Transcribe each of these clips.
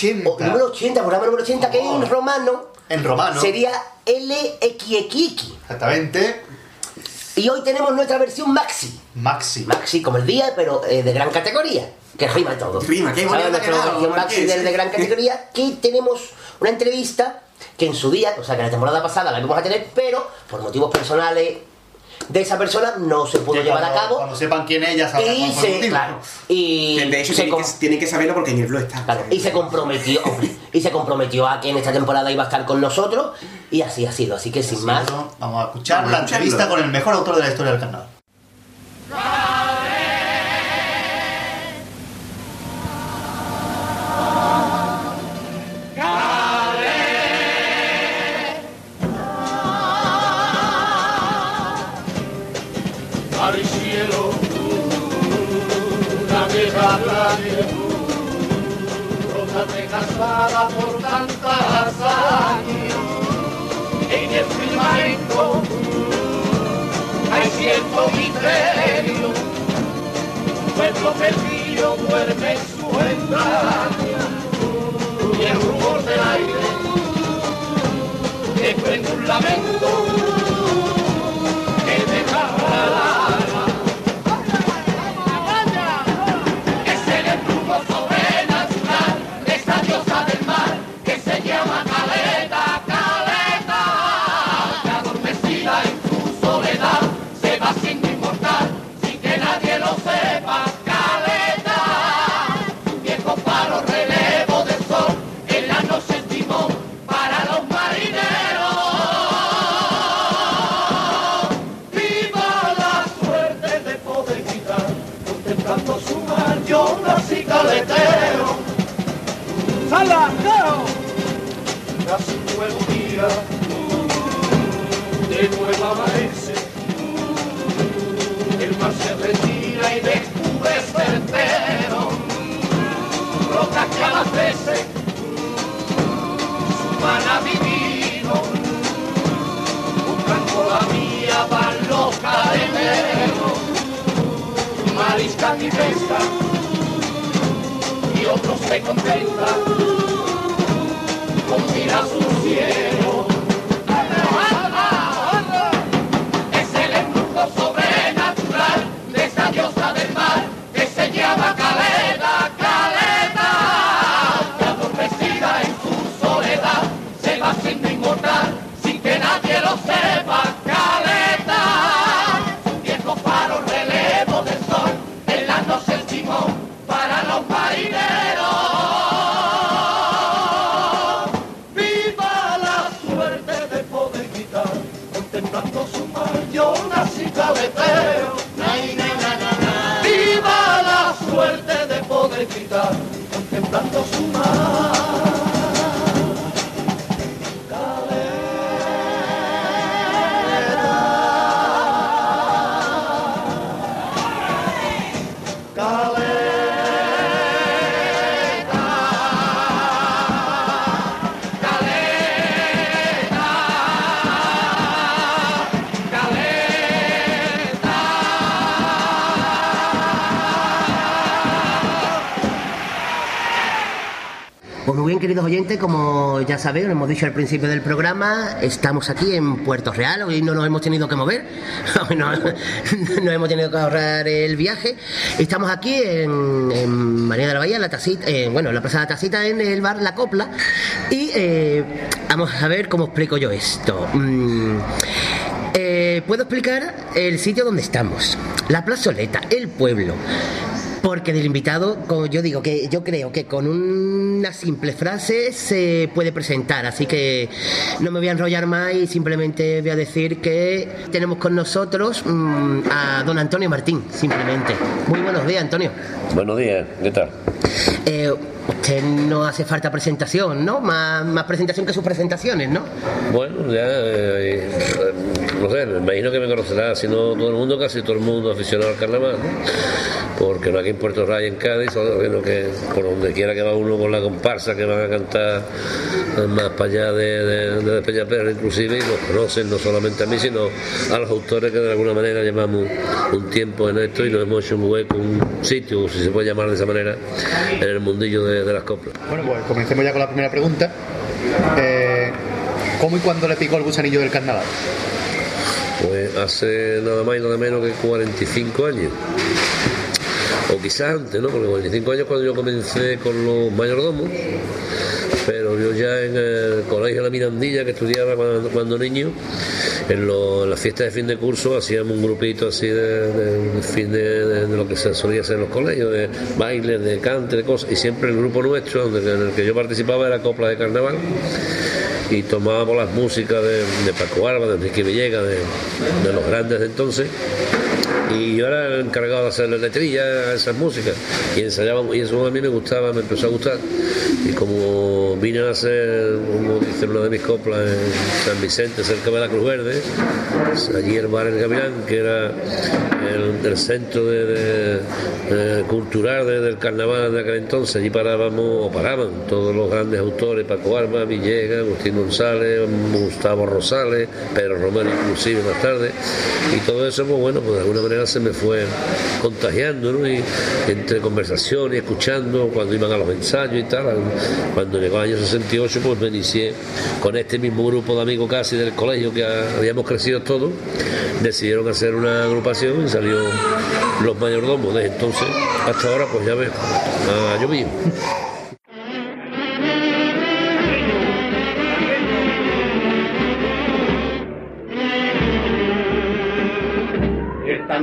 80. O, número 80, programa número 80, que en romano En romano. sería LXXX. Exactamente. Y hoy tenemos nuestra versión Maxi. Maxi. Maxi como el día, pero eh, de gran categoría. Que rima todo. Rima, qué bonito versión Maxi del de gran categoría. Que tenemos una entrevista que en su día, o sea que la temporada pasada la íbamos a tener, pero por motivos personales de esa persona no se pudo llevar a cabo. Cuando sepan quién es, ya sabrán Y se, claro, y Que de hecho se tienen com- que, tienen que saberlo porque Nieblo está. Claro, y se comprometió, hombre, y se comprometió a que en esta temporada iba a estar con nosotros y así ha sido, así que sin más. Eso, Vamos a escuchar Vamos la entrevista con el mejor autor de la historia del carnaval. Playa rosa desgastada por tantas años en el firmamento hay cierto misterio pueblo perdido duerme en su entraña. Y el rumor del aire desprende un lamento ¡Salacero! Casi un nuevo día, de nuevo amanece. El mar se retira y descubre certero. Roca que abastece, su mana divino buscando la mía van los cadeneros, mariscan y pescan, y otros se contentan con mirar su cielo. Suerte de poder quitar, contemplando su queridos oyentes, como ya sabéis, lo hemos dicho al principio del programa, estamos aquí en Puerto Real, hoy no nos hemos tenido que mover, no, hemos tenido que ahorrar el viaje. Estamos aquí en, en María de la Bahía, en la tacita, eh, bueno, en la Plaza de la Tacita, en el bar La Copla, y eh, vamos a ver cómo explico yo esto. Mm, eh, Puedo explicar el sitio donde estamos, la plazoleta, el pueblo. Porque del invitado, como yo digo, que yo creo que con una simple frase se puede presentar, así que no me voy a enrollar más y simplemente voy a decir que tenemos con nosotros mm, a don Antonio Martín, simplemente. Muy buenos días, Antonio. Buenos días, ¿qué tal? Eh, usted no hace falta presentación, ¿no? Más, más presentación que sus presentaciones, ¿no? Bueno, ya eh, no sé, me imagino que me conocerá, si no todo el mundo, casi todo el mundo aficionado al carnaval, porque no aquí en Puerto Rey, en Cádiz, sino que por donde quiera que va uno con la comparsa que van a cantar más para allá de, de, de Peñaperro inclusive, y nos conocen no solamente a mí, sino a los autores que de alguna manera llevamos un tiempo en esto y nos hemos hecho un hueco, un sitio, si se puede llamar de esa manera, en el mundillo de, de las coplas. Bueno, pues comencemos ya con la primera pregunta. Eh, ¿Cómo y cuándo le picó el gusanillo del carnaval? Pues hace nada más y nada menos que 45 años. O quizás antes, ¿no? Porque 45 años cuando yo comencé con los mayordomos, pero yo ya en el colegio de la Mirandilla, que estudiaba cuando, niño, en, lo- las fiestas de fin de curso hacíamos un grupito así de, fin de, lo que se solía hacer en los colegios, de bailes, de cante, de cosas, y siempre el grupo nuestro, en el que yo participaba, era copla de carnaval y tomábamos las músicas de, Paco Alba, de Enrique Villegas, de, de los grandes de entonces. Y yo era el encargado de hacer la letrilla a esas músicas y ensayábamos, y eso a mí me gustaba, me empezó a gustar. Y como vine a hacer, como dice una de mis coplas, en San Vicente, cerca de la Cruz Verde, pues allí el bar El Gavilán, que era el, centro cultural de- del carnaval de aquel entonces, allí parábamos, o paraban todos los grandes autores, Paco Alba, Villegas, Agustín González, Gustavo Rosales, Pedro Romero inclusive más tarde, y todo eso, pues bueno, pues de alguna manera se me fue contagiando, ¿no? Y entre conversación y escuchando, cuando iban a los ensayos y tal, cuando llegó el año 68, pues me inicié con este mismo grupo de amigos casi del colegio que habíamos crecido todos, decidieron hacer una agrupación y salió los mayordomos. Desde entonces hasta ahora, pues ya ves, ha llovido.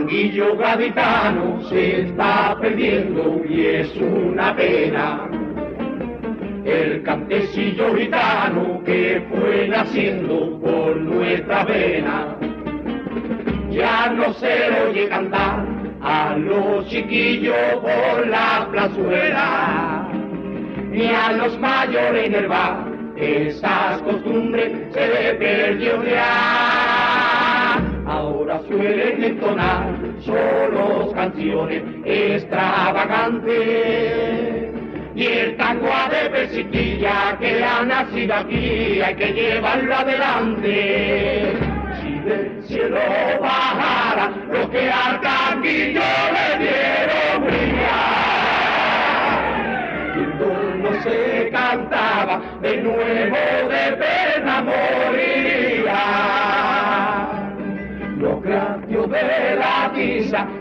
Tanguillo gaditano se está perdiendo y es una pena. El cantecillo gitano que fue naciendo por nuestra vena. Ya no se oye cantar a los chiquillos por la plazuela, ni a los mayores en el bar. Esas costumbres se perdió ya. Ahora suelen entonar solo canciones extravagantes. Y el tango de persistir ya que ha nacido aquí, hay que llevarlo adelante. Si del cielo bajara lo que al tanguillo le dieron brillar. Y no se cantaba de nuevo de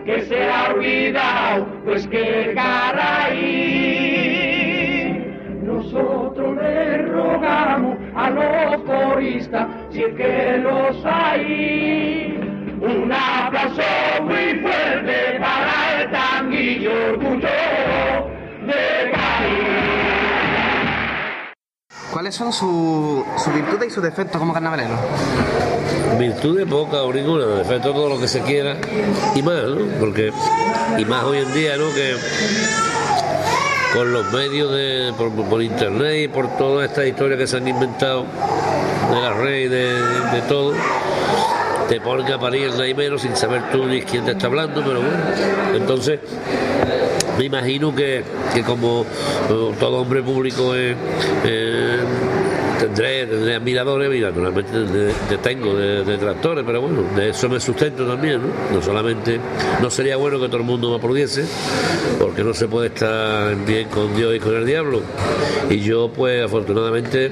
que se ha olvidado, pues que caray. Nosotros le rogamos a los coristas, si es que los hay, un aplauso muy fuerte para el tanguillo orgullo ¿Cuáles son sus su virtudes y sus defectos como carnavalero? Virtudes poca ninguna, defecto todo lo que se quiera y más, ¿no? Porque, y más hoy en día, ¿no? Que con los medios de, por, internet y por todas estas historias que se han inventado de la red de, de todo, te ponen a parir el menos sin saber tú ni quién te está hablando, pero bueno, entonces me imagino que, que como eh, todo hombre público es, eh, tendré, admiradores y naturalmente de- de- tengo de- detractores, pero bueno, de eso me sustento también, ¿no? Solamente, no sería bueno que todo el mundo me aplaudiese, porque no se puede estar bien con Dios y con el diablo. Y yo, pues, afortunadamente,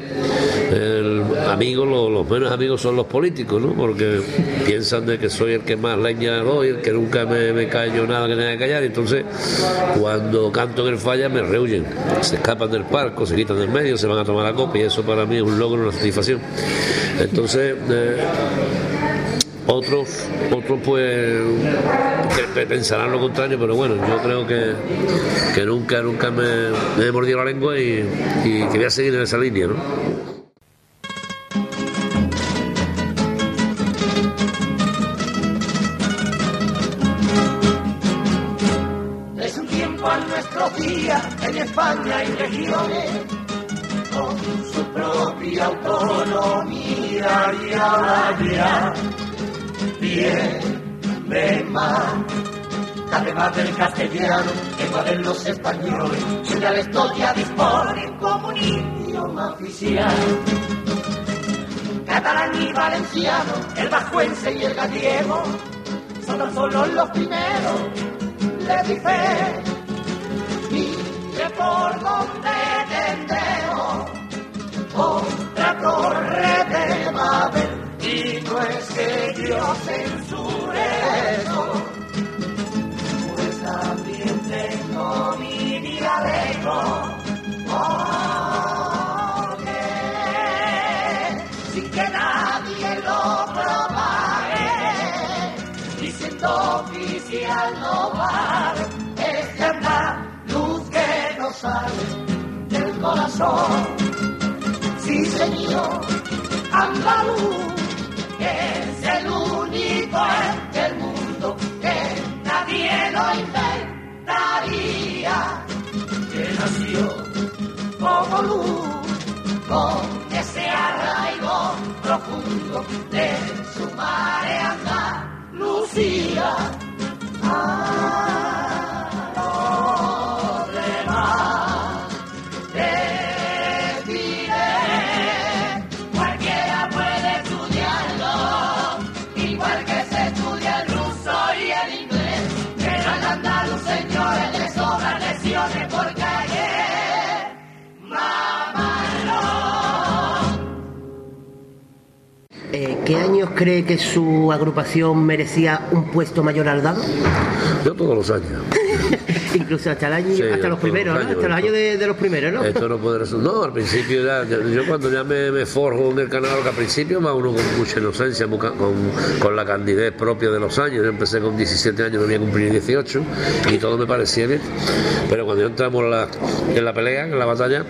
el amigo, lo- los, menos amigos son los políticos, ¿no? Porque piensan de que soy el que más leña doy, el que nunca me, me callo nada que tenga que callar, entonces cuando canto en el falla me rehuyen, se escapan del parco, se quitan del medio, se van a tomar la copa y eso para mí es un logro, una satisfacción. Entonces, eh, otros, otros pues pensarán lo contrario, pero bueno, yo creo que, que nunca, nunca me, he mordido la lengua y, y que seguir en esa línea, ¿no? Es un tiempo a nuestros días en España y regiones con su propia autonomía y ahora ya entiende más. Además del castellano, lengua de los españoles, suya la historia dispone como un idioma oficial. Catalán y valenciano, el vascuense y el gallego, son tan solo los primeros, le dice, mire por donde tendremos otra torre de Babel, y no es que Dios censure eso, pues también tengo mi. Porque del corazón. Sí, señor, andaluz es el único en el mundo que nadie lo inventaría. Que nació como luz, con ese arraigo profundo de su madre Andalucía. A ¿Qué años cree que su agrupación merecía un puesto mayor al dado? Yo todos los años. Incluso hasta el año, Sí, hasta los primeros, los ¿no? Hasta los años de, de los primeros, ¿no? Esto no puede resultar. No, al principio ya, yo, cuando ya me, me forjo en el canal, que al principio va uno con mucha inocencia, con, con la candidez propia de los años. Yo empecé con 17 años, no había cumplido 18 y todo me parecía bien. Pero cuando entramos en la, en la pelea, en la batalla,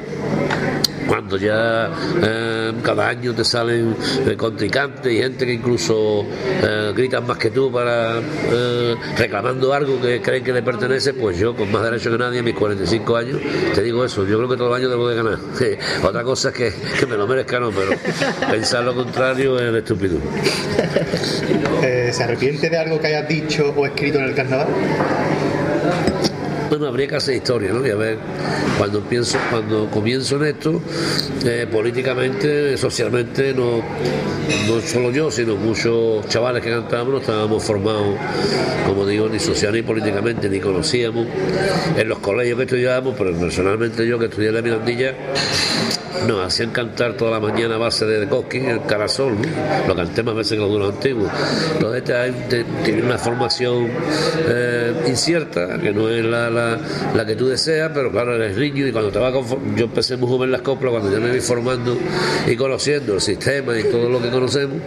cuando ya eh, cada año te salen eh, contrincantes y gente que incluso eh, gritan más que tú para eh, reclamando algo que creen que le pertenece, pues yo con más derecho que nadie a mis 45 años te digo eso, yo creo que todos los años debo de ganar. Otra cosa es que, que me lo merezca no, pero pensar lo contrario es estúpido. Eh, ¿Se arrepiente de algo que hayas dicho o escrito en el carnaval? Bueno, habría que hacer historia, ¿no? Y a ver, cuando pienso, cuando comienzo en esto, eh, políticamente, socialmente, no, no solo yo, sino muchos chavales que cantábamos, no estábamos formados, como digo, ni social ni políticamente, ni conocíamos. En los colegios que estudiábamos, pero personalmente yo que estudié en la Mirandilla, nos hacían cantar toda la mañana a base de Cosquín, el carasol, lo canté más veces que los duros antiguos. Entonces tiene una formación eh, incierta, que no es la, la- la que tú deseas, pero claro, eres niño y cuando te vas yo empecé muy joven en las coplas, cuando ya me vi formando y conociendo el sistema y todo lo que conocemos,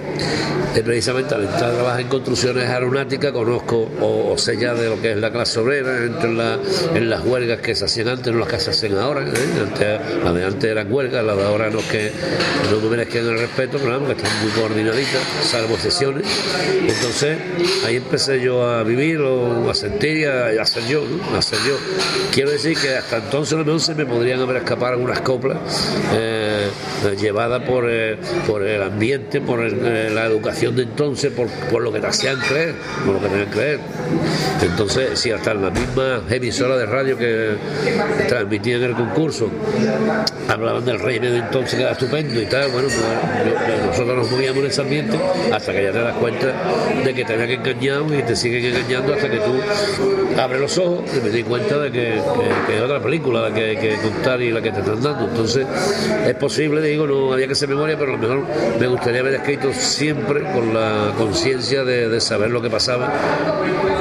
precisamente al entrar a trabajar en construcciones aeronáuticas conozco o, sé ya de lo que es la clase obrera, entro en, la- en las huelgas que se hacían antes, no las que se hacen ahora, ¿eh? antes, de antes eran huelgas, las de ahora no que no me merezcan el respeto, pero vamos, que están muy coordinaditas, salvo excepciones. Entonces ahí empecé yo a vivir a sentir y a, a ser yo, a ser yo. Quiero decir que hasta entonces a lo me podrían haber escapado algunas coplas eh, llevadas por, eh, el ambiente, por eh, la educación de entonces, por, lo que te hacían creer, por lo que te hacían creer. Entonces, si hasta en la misma emisora de radio que transmitían el concurso hablaban del de entonces era estupendo y tal, bueno, pues nosotros nos movíamos en ese ambiente hasta que ya te das cuenta de que te habían engañado y te siguen engañando hasta que tú abres los ojos y me di cuenta de que, que- es otra película la que que contar y la que te están dando. Entonces, es posible, digo, no había que hacer memoria, pero a lo mejor me gustaría haber escrito siempre con la conciencia de, saber lo que pasaba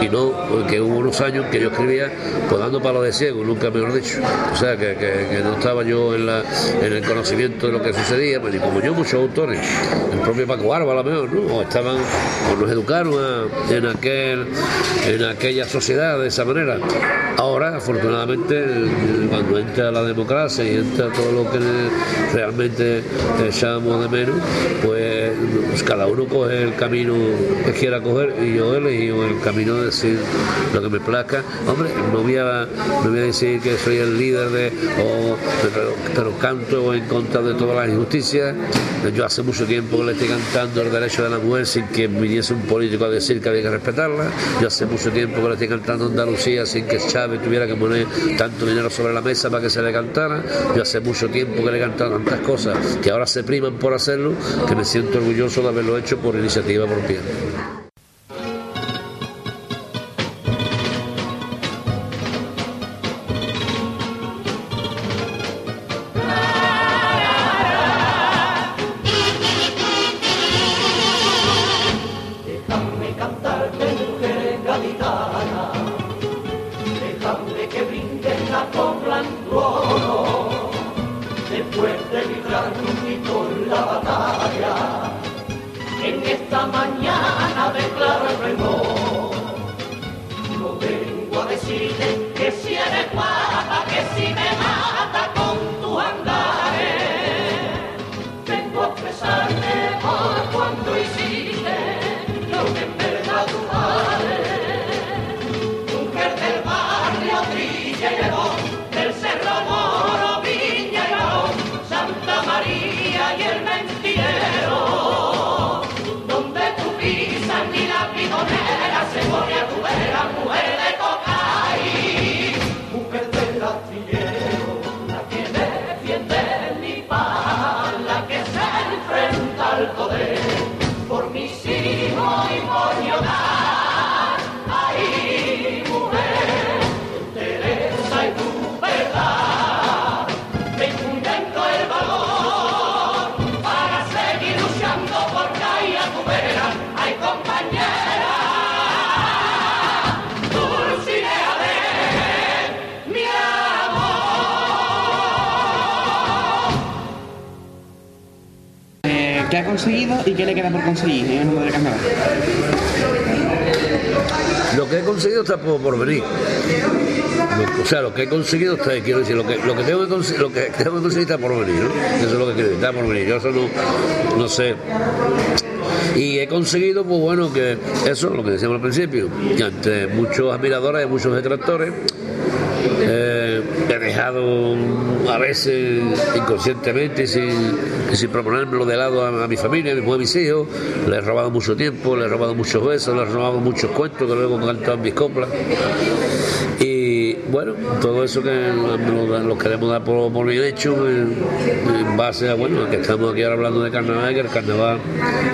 y no que hubo unos años que yo escribía pues dando palo de ciego, nunca mejor dicho. O sea, que, no estaba yo en, la, el conocimiento de lo que sucedía, pues, y como yo, muchos autores, el propio Paco Barba a lo mejor, ¿no? o estaban, o nos educaron a- en, aquel, en aquella sociedad de esa manera. Ahora, afortunadamente, cuando entra la democracia y entra todo lo que realmente echamos de menos, pues cada uno coge el camino que quiera coger y yo he elegido el camino de decir lo que me plazca. Hombre, no voy a, no voy a decir que soy el líder de, o, pero canto en contra de todas las injusticias. Yo hace mucho tiempo que le estoy cantando el derecho de la mujer sin que viniese un político a decir que había que respetarla. Yo hace mucho tiempo que le estoy cantando Andalucía sin que Chávez tuviera que poner tanto dinero sobre la mesa para que se le cantara. Yo hace mucho tiempo que le he cantado tantas cosas que ahora se priman por hacerlo, que me siento orgulloso de haberlo hecho por iniciativa propia. Que he conseguido está, quiero decir, lo que, lo que tengo que conseguir, lo que tengo que conseguir está por venir, ¿no? Eso es lo que quiero está por venir. Yo eso no, no sé. Y he conseguido, pues bueno, que eso, lo que decíamos al principio, que ante muchos admiradores y muchos detractores, eh, he dejado a veces inconscientemente sin, sin proponérmelo de lado a, mi familia, a mi a mis hijos. Le he robado mucho tiempo, le he robado muchos besos, le he robado muchos cuentos que luego en mis coplas. Bueno, todo eso que lo, lo queremos dar por, bien hecho en, en base a bueno, que estamos aquí ahora hablando de carnaval, que el carnaval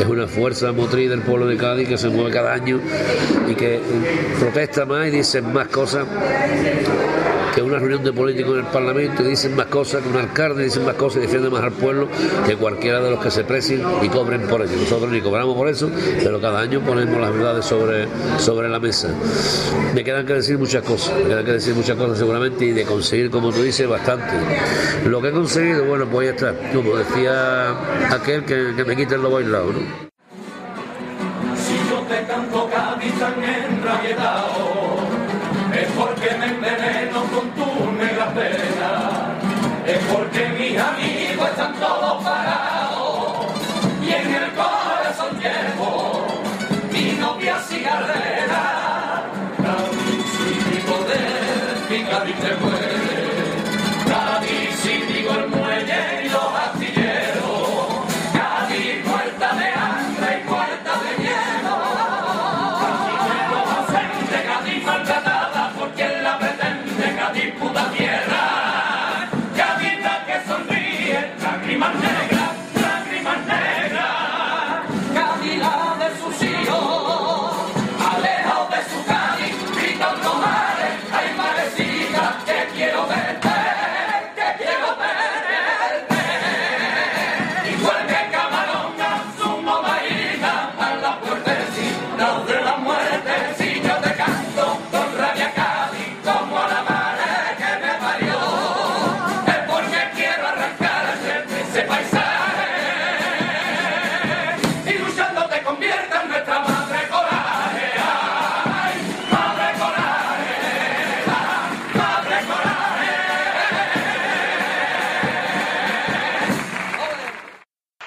es una fuerza motriz del pueblo de Cádiz que se mueve cada año y que protesta más y dice más cosas que una reunión de políticos en el Parlamento dicen más cosas que un alcalde, dicen más cosas y defienden más al pueblo que cualquiera de los que se precien y cobren por ello. Nosotros ni cobramos por eso, pero cada año ponemos las verdades sobre, sobre la mesa. Me quedan que decir muchas cosas, me quedan que decir muchas cosas seguramente y de conseguir, como tú dices, bastante. Lo que he conseguido, bueno, pues ya está. Como decía aquel que, que me quite el lobo aislado, ¿no?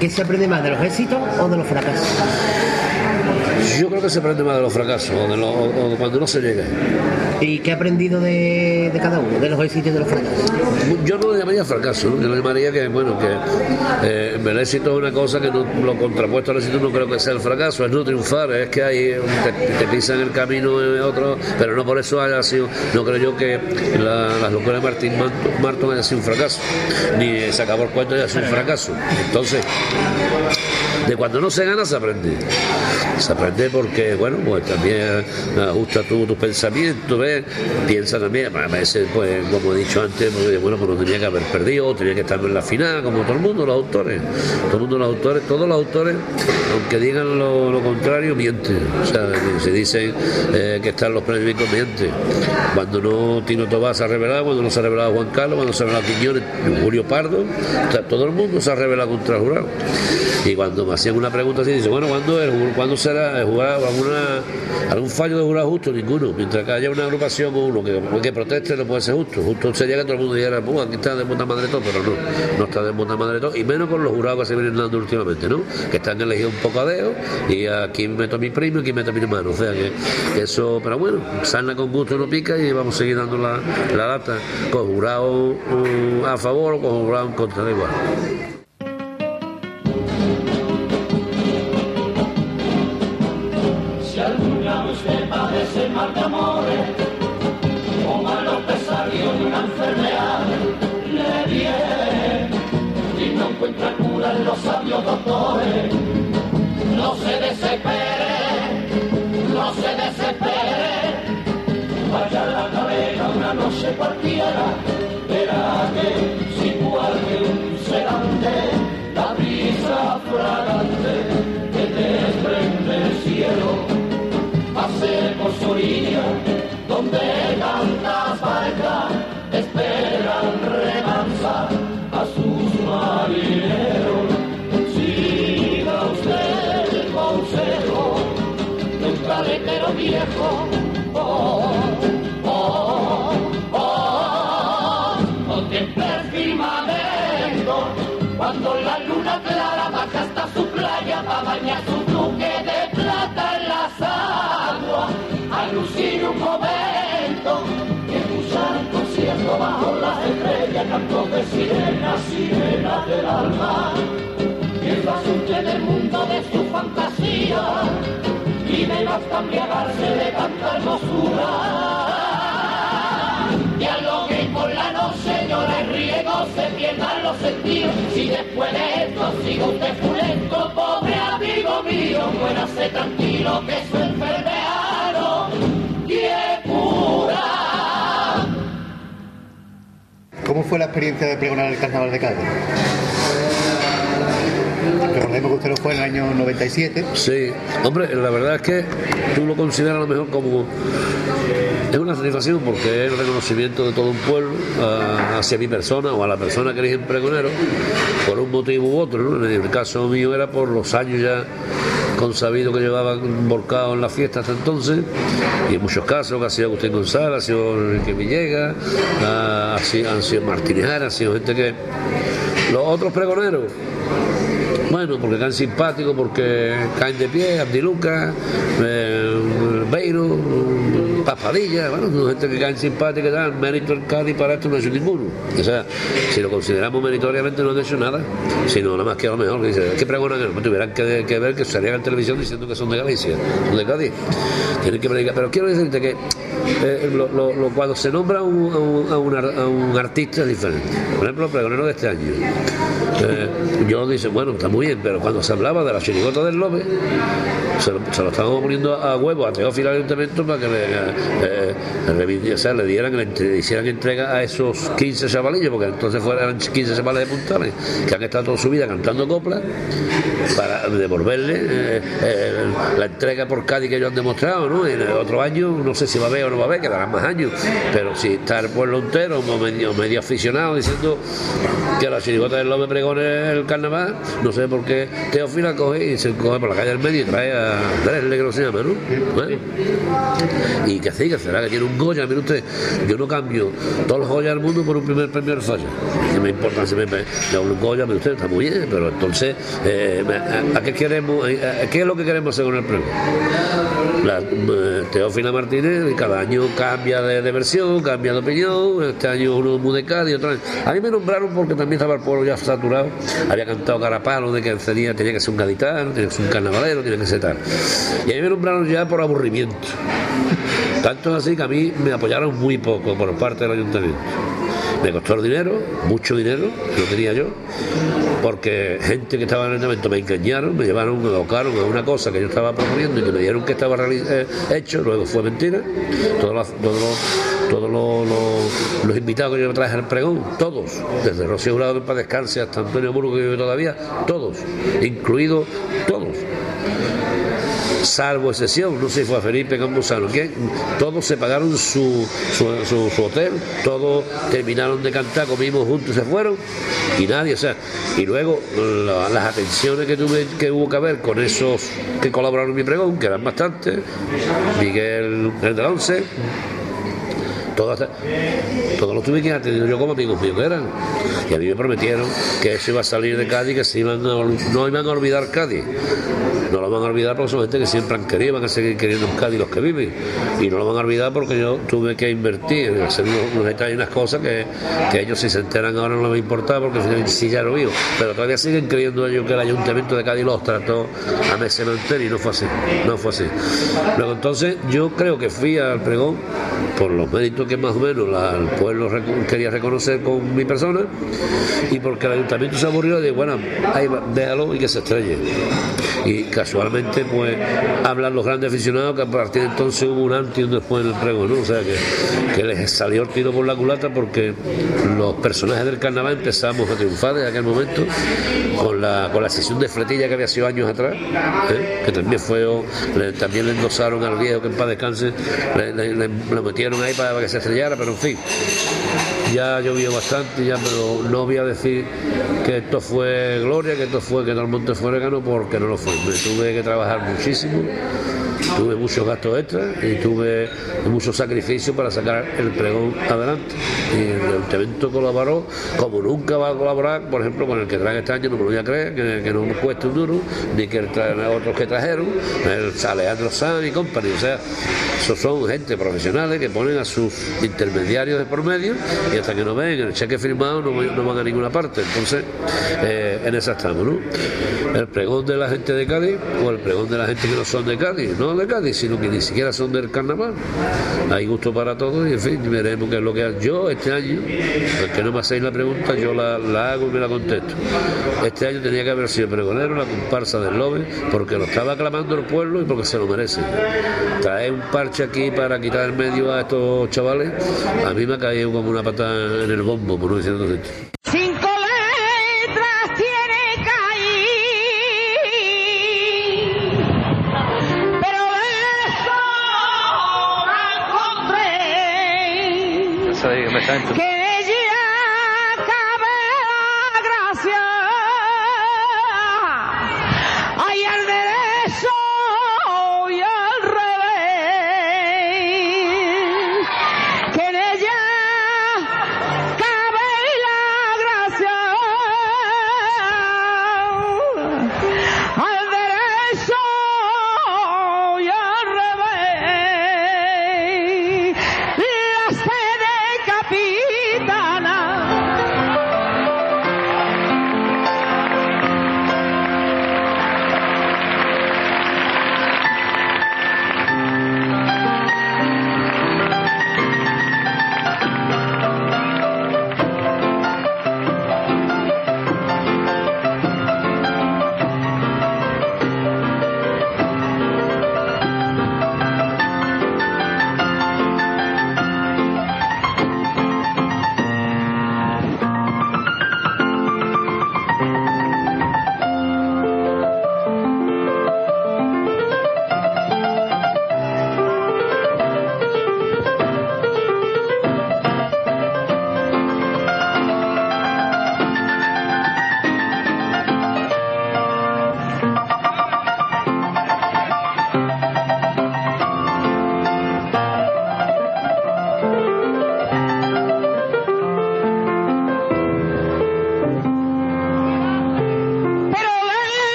¿Qué se aprende más, de los éxitos o de los fracasos? Yo creo que se aprende más de los fracasos o de, lo- o- o de cuando no se llega. ¿Y qué ha aprendido de, de cada uno, de los éxitos y de los fracasos? Yo no lo llamaría fracaso, ¿no? yo lo llamaría que, bueno, que eh, el éxito es una cosa que no, lo contrapuesto al éxito no creo que sea el fracaso, es no triunfar, es que hay, te, te pisan el camino en otro, pero no por eso haya sido, no creo yo que la- las locuras de Martín Marto- Marton haya sido un fracaso, ni se acabó el cuento haya sido un fracaso. Entonces, de cuando no se gana se aprende. Se aprende porque, bueno, pues también ajusta tú tus pensamientos, ¿ves? Piensa también, a veces, pues, como he dicho antes, pues, bueno, pues no tenía que haber perdido, tenía que estar en la final, como todo el mundo, los autores. Todo el mundo, los autores, todos los autores, aunque digan lo, lo contrario, mienten. O sea, se dicen eh, que están los premios mienten. Cuando no Tino Tobás se ha revelado, cuando no se ha revelado Juan Carlos, cuando se ha revelado Quiñones, Julio Pardo, todo el mundo se ha revelado contra el jurado. Y cuando hacían una pregunta así, dice, bueno, ¿cuándo, es? ¿cuándo será el jurado, alguna, algún fallo de jurado justo? Ninguno. Mientras que haya una agrupación o uno que, proteste, no puede ser justo. Justo sería que todo el mundo dijera, pues aquí está de puta madre todo, pero no, no está de puta madre todo. Y menos con los jurados que se vienen dando últimamente, ¿no? Que están elegidos un poco a dedo y aquí meto mi primo y aquí meto mi hermano. O sea que, eso, pero bueno, sana con gusto no pica y vamos a seguir dando la, la lata con jurado uh, a favor o con jurado en contra, da igual. Mal de amores, o de una enfermedad, le viene y no encuentra cura en los sabios doctores. No se desespere, no se desespere, vaya a la cadena una noche cualquiera, verá que si un sedante, la brisa fragante que desprende el cielo pase por su orilla, donde tantas barcas esperan remansa a sus marineros. Cantos de sirenas, sirenas del alma. Pierda usted del mundo de su fantasía y menos cambiarse de tanta hermosura. Dialogue con la noche, llora el riego, se pierdan los sentidos. Si después de esto usted fulento, pobre amigo mío, muérase tranquilo que su enfermedad ¿Cómo fue la experiencia de pregonar el carnaval de Cádiz? Recordemos que usted lo fue en el año 97. Sí, hombre, la verdad es que tú lo consideras a lo mejor como. Es una satisfacción porque es el reconocimiento de todo un pueblo hacia mi persona o a la persona que eligen pregonero por un motivo u otro. ¿no? En el caso mío era por los años ya consabidos que llevaba volcado en la fiesta hasta entonces y en muchos casos que ha sido Agustín González, ha sido Enrique Villegas, ha, sido, han sido Martínez Jara, ha sido gente que. Los otros pregoneros bueno, porque caen simpáticos, porque caen de pie, Andy Lucas, eh, Beiro, Paspadilla, bueno, gente que caen simpática y tal, mérito el Cádiz para esto no ha hecho ninguno. O sea, si lo consideramos meritoriamente no han hecho nada, sino nada más que a lo mejor que dice, ¿qué pregonan? Pues tuvieran que, que ver que salían en televisión diciendo que son de Galicia, son de Cádiz. Tienen que predicar. Pero quiero decirte que eh, lo- cuando se nombra a un, a un- artista diferente. Por ejemplo, el pregonero de este año. Eh, yo dice, bueno, está muy bien, pero cuando se hablaba de la chirigota del Lobe, se lo, se estábamos poniendo a huevo a Teófilo Ayuntamiento para que le, eh, le- dieran, le, hicieran entrega a esos 15 chavalillos, porque entonces fueran 15 chavales de puntales que han estado toda su vida cantando coplas, para devolverle la entrega por Cádiz que ellos han demostrado, ¿no? En el otro año, no sé si va a haber o no va a haber, quedarán más años, pero si está el pueblo entero, medio, medio aficionado, diciendo que la chirigota del Lobe pregone el carnaval, no sé por qué Teófila coge y se coge por la calle del medio y trae a Andrés, que se llama, ¿no? Bueno, y que que sí, que será que tiene un Goya, mire usted, yo no cambio todos los Goya del mundo por un primer premio del falla. Que me importa si me, me, me un Goya, mire usted, está muy bien, pero entonces, eh, me- a, qué queremos, eh, qué es lo que queremos hacer con el premio? La, eh, Teófila Martínez cada año cambia de, versión, cambia de opinión, este año uno muy de Cádiz, otro año. A mí me nombraron porque también estaba el pueblo ya saturado, había cantado Carapalo de que tenía, tenía que ser un gaditano, tenía que ser un carnavalero, tenía que ser tal. Y a mí me nombraron ya por aburrimiento. Tanto así que a mí me apoyaron muy poco por parte del ayuntamiento. Me costó el dinero, mucho dinero, lo tenía yo, porque gente que estaba en el ayuntamiento me engañaron, me llevaron, me abocaron a una cosa que yo estaba proponiendo y que me dijeron que estaba eh, hecho, luego fue mentira. Todos los, invitados que yo traje al pregón, todos, desde Rocío Jurado para descanse hasta Antonio Burgo que vive todavía, todos, incluidos todos salvo excepción, no sé si fue a Felipe Campuzano, todos se pagaron su, hotel, todos terminaron de cantar, comimos juntos y se fueron, y nadie, o sea, y luego la- las atenciones que tuve que hubo que ver con esos que colaboraron en mi pregón, que eran bastantes, Miguel el del Once, todos, todos los tuve que atender yo como amigos míos que eran. Y a mí me prometieron que eso iba a salir de Cádiz, que se iban a no iban a olvidar Cádiz. No lo van a olvidar porque son gente que siempre han querido, van a seguir queriendo en Cádiz los que viven. Y no lo van a olvidar porque yo tuve que invertir en hacer unos, unos detalles unas cosas que, que ellos si se enteran ahora no les va a importar porque si ya lo vivo. Pero todavía siguen creyendo ellos que el ayuntamiento de Cádiz los trató a meses entero y no fue así. No fue así. Luego entonces yo creo que fui al pregón por los méritos que más o menos el pueblo quería reconocer con mi persona y porque el ayuntamiento se aburrió de bueno, ahí va, déjalo y que se estrelle. Y casualmente pues hablan los grandes aficionados que a partir de entonces hubo un antes y un después en el pregón, ¿no? O sea que, les salió el tiro por la culata porque los personajes del carnaval empezamos a triunfar desde aquel momento con la, con la sesión de fletilla que había sido años atrás, ¿eh? que también fue, también le endosaron al viejo que en paz descanse, le, metieron ahí para, que se estrellara, pero en fin, ya llovió bastante, ya, no voy a decir que esto fue gloria, que esto fue que todo el monte fue regalo, porque no lo fue. Me tuve que trabajar muchísimo, tuve muchos gastos extras y tuve muchos sacrificios para sacar el pregón adelante. Y el ayuntamiento colaboró como nunca va a colaborar, por ejemplo, con el que trae este año, no me lo voy a creer, que, no me cueste un duro, ni que el tra- otros que trajeron, el Alejandro Sanz y company, o sea, son gente profesionales que ponen a sus intermediarios de por medio y hasta que no ven el cheque firmado no, no van a ninguna parte. Entonces, eh, en esa estamos, ¿no? El pregón de la gente de Cádiz o el pregón de la gente que no son de Cádiz, no de Cádiz, sino que ni siquiera son del carnaval. Hay gusto para todos y en fin, veremos qué es lo que. Yo este año, aunque no me hacéis la pregunta, yo la, la hago y me la contesto. Este año tenía que haber sido pregonero, la comparsa del Lobe, porque lo estaba aclamando el pueblo y porque se lo merece. Traer un parche aquí para quitar el medio a estos chavales, a mí me ha caído como una patada en el bombo, por no decir otra cosa. Cinco letras tiene caí, pero eso encontré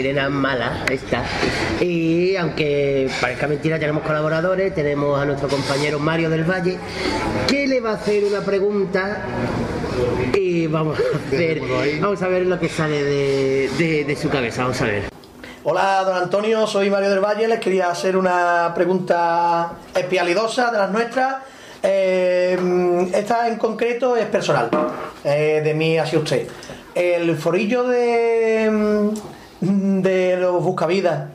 sirena mala esta. Y aunque parezca mentira, tenemos colaboradores, tenemos a nuestro compañero Mario del Valle, que le va a hacer una pregunta y vamos a ver, vamos a ver lo que sale de, de- su cabeza, vamos a ver. Hola, don Antonio, soy Mario del Valle. Les quería hacer una pregunta espialidosa de las nuestras. Eh, esta en concreto es personal, eh, de mí hacia usted. El forillo de, de los buscavidas,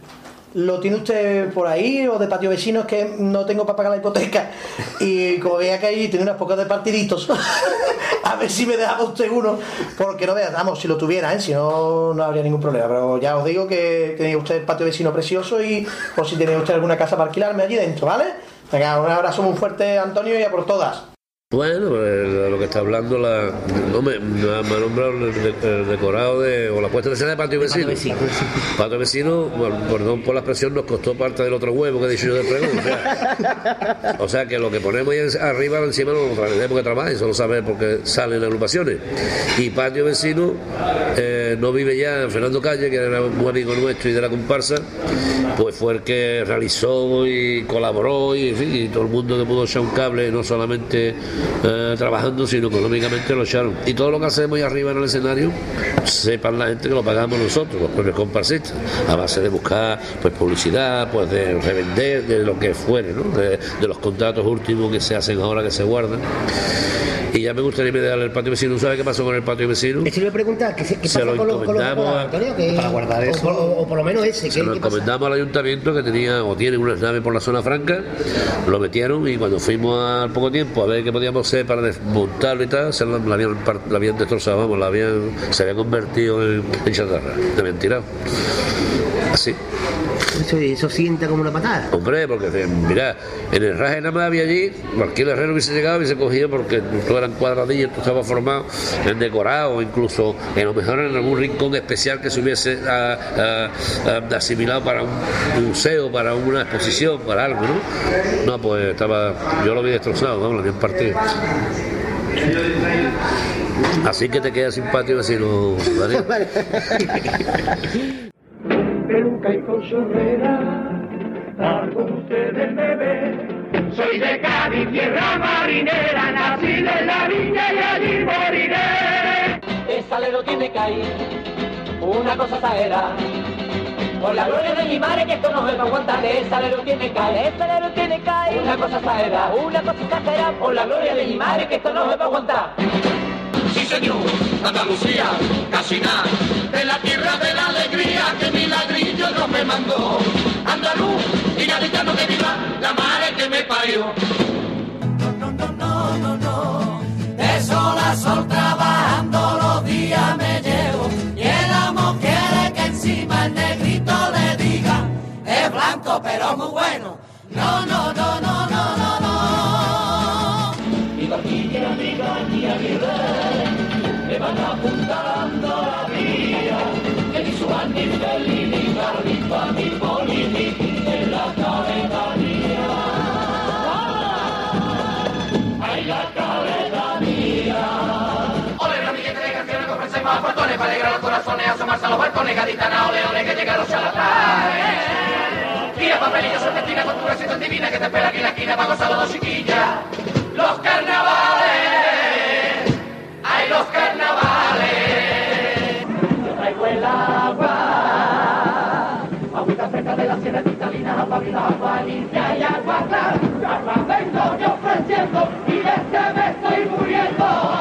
¿lo tiene usted por ahí o de patio vecino? Es que no tengo para pagar la hipoteca. Y como veía que ahí tiene unas pocas de partiditos, a ver si me dejaba usted uno, porque no veas, vamos, si lo tuviera, ¿eh? si no, no habría ningún problema. Pero ya os digo que tenéis usted el patio vecino precioso y por si tenéis usted alguna casa para alquilarme allí dentro, ¿vale? Venga, un abrazo muy fuerte, Antonio, y a por todas. Bueno, pues, lo que está hablando la. No me, me ha nombrado el, de- el decorado de. o la puesta de escena de patio vecino. vecino. Patio vecino, bueno, perdón por la expresión, nos costó parte del otro huevo que he dicho yo del pregón. O sea, o sea que lo que ponemos ahí arriba encima no lo traeremos porque trabaja y solo sabe porque salen agrupaciones. Y patio vecino eh, no vive ya Fernando Calle, que era un amigo nuestro y de la comparsa, pues fue el que realizó y colaboró y, en fin, y todo el mundo que pudo echar un cable, no solamente eh, trabajando, sino económicamente lo echaron. Y todo lo que hacemos ahí arriba en el escenario, sepan la gente que lo pagamos nosotros, los propios comparsistas, a base de buscar pues publicidad, pues de revender, de lo que fuere, ¿no? de los contratos últimos que se hacen ahora, que se guardan. Y ya me gustaría darle el patio vecino. ¿Sabe qué pasó con el patio vecino? Eso le voy a preguntar, ¿qué, se- lo con para guardar o- eso. O, o por lo menos ese, Se ¿qué, lo qué pasa? al ayuntamiento que tenía o tiene unas naves por la zona franca, lo metieron y cuando fuimos al poco tiempo a ver qué podíamos hacer para desmontarlo y tal, se lo, la, habían, par- la habían destrozado, vamos, la habían, se había convertido en, en chatarra, la habían tirado. Así. Eso, eso sienta como una patada. Hombre, porque eh, mira, en el raje nada más había allí, cualquier herrero hubiese llegado y hubiese cogido porque todo eran cuadradillos, todo estaba formado en decorado, incluso en lo mejor en algún rincón especial que se hubiese asimilado para un museo, para una exposición, para algo, ¿no? No, pues estaba, yo lo vi destrozado, vamos, lo habían partido. Así que te quedas sin patio vecino. peluca y con chorrera, tal como ustedes me ven. Soy de Cádiz, tierra marinera, nací en la viña y allí moriré. El salero tiene que ir, una cosa saera. Por la gloria de mi madre que esto no me va a aguantar, el salero tiene que ir, el salero tiene que ir, una cosa saera, una cosa casera. Por la gloria de mi madre que esto no me va a aguantar. Sí, señor, Andalucía, casi nada, de la tierra de la alegría que milagrillo no me mandó. Andaluz y gaditano que viva la madre que me parió. No, no, no, no, no, de sol a sol trabajando los días me llevo. Y el amo quiere que encima el negrito le diga, es blanco pero muy bueno. No, no, no, no, no, no, no. Portones para alegrar los corazones, asomarse a los balcones, gaditana, ole, ole, que llegan los charlatanes. Tira papelillos, serpentina con tu receta divina que te espera aquí en la esquina para gozar los dos chiquillas. Los carnavales, ay, los carnavales. Yo traigo el agua, agüita fresca de la sierra cristalina, agua viva, agua limpia y agua clara. Vengo yo ofreciendo y de este me estoy muriendo.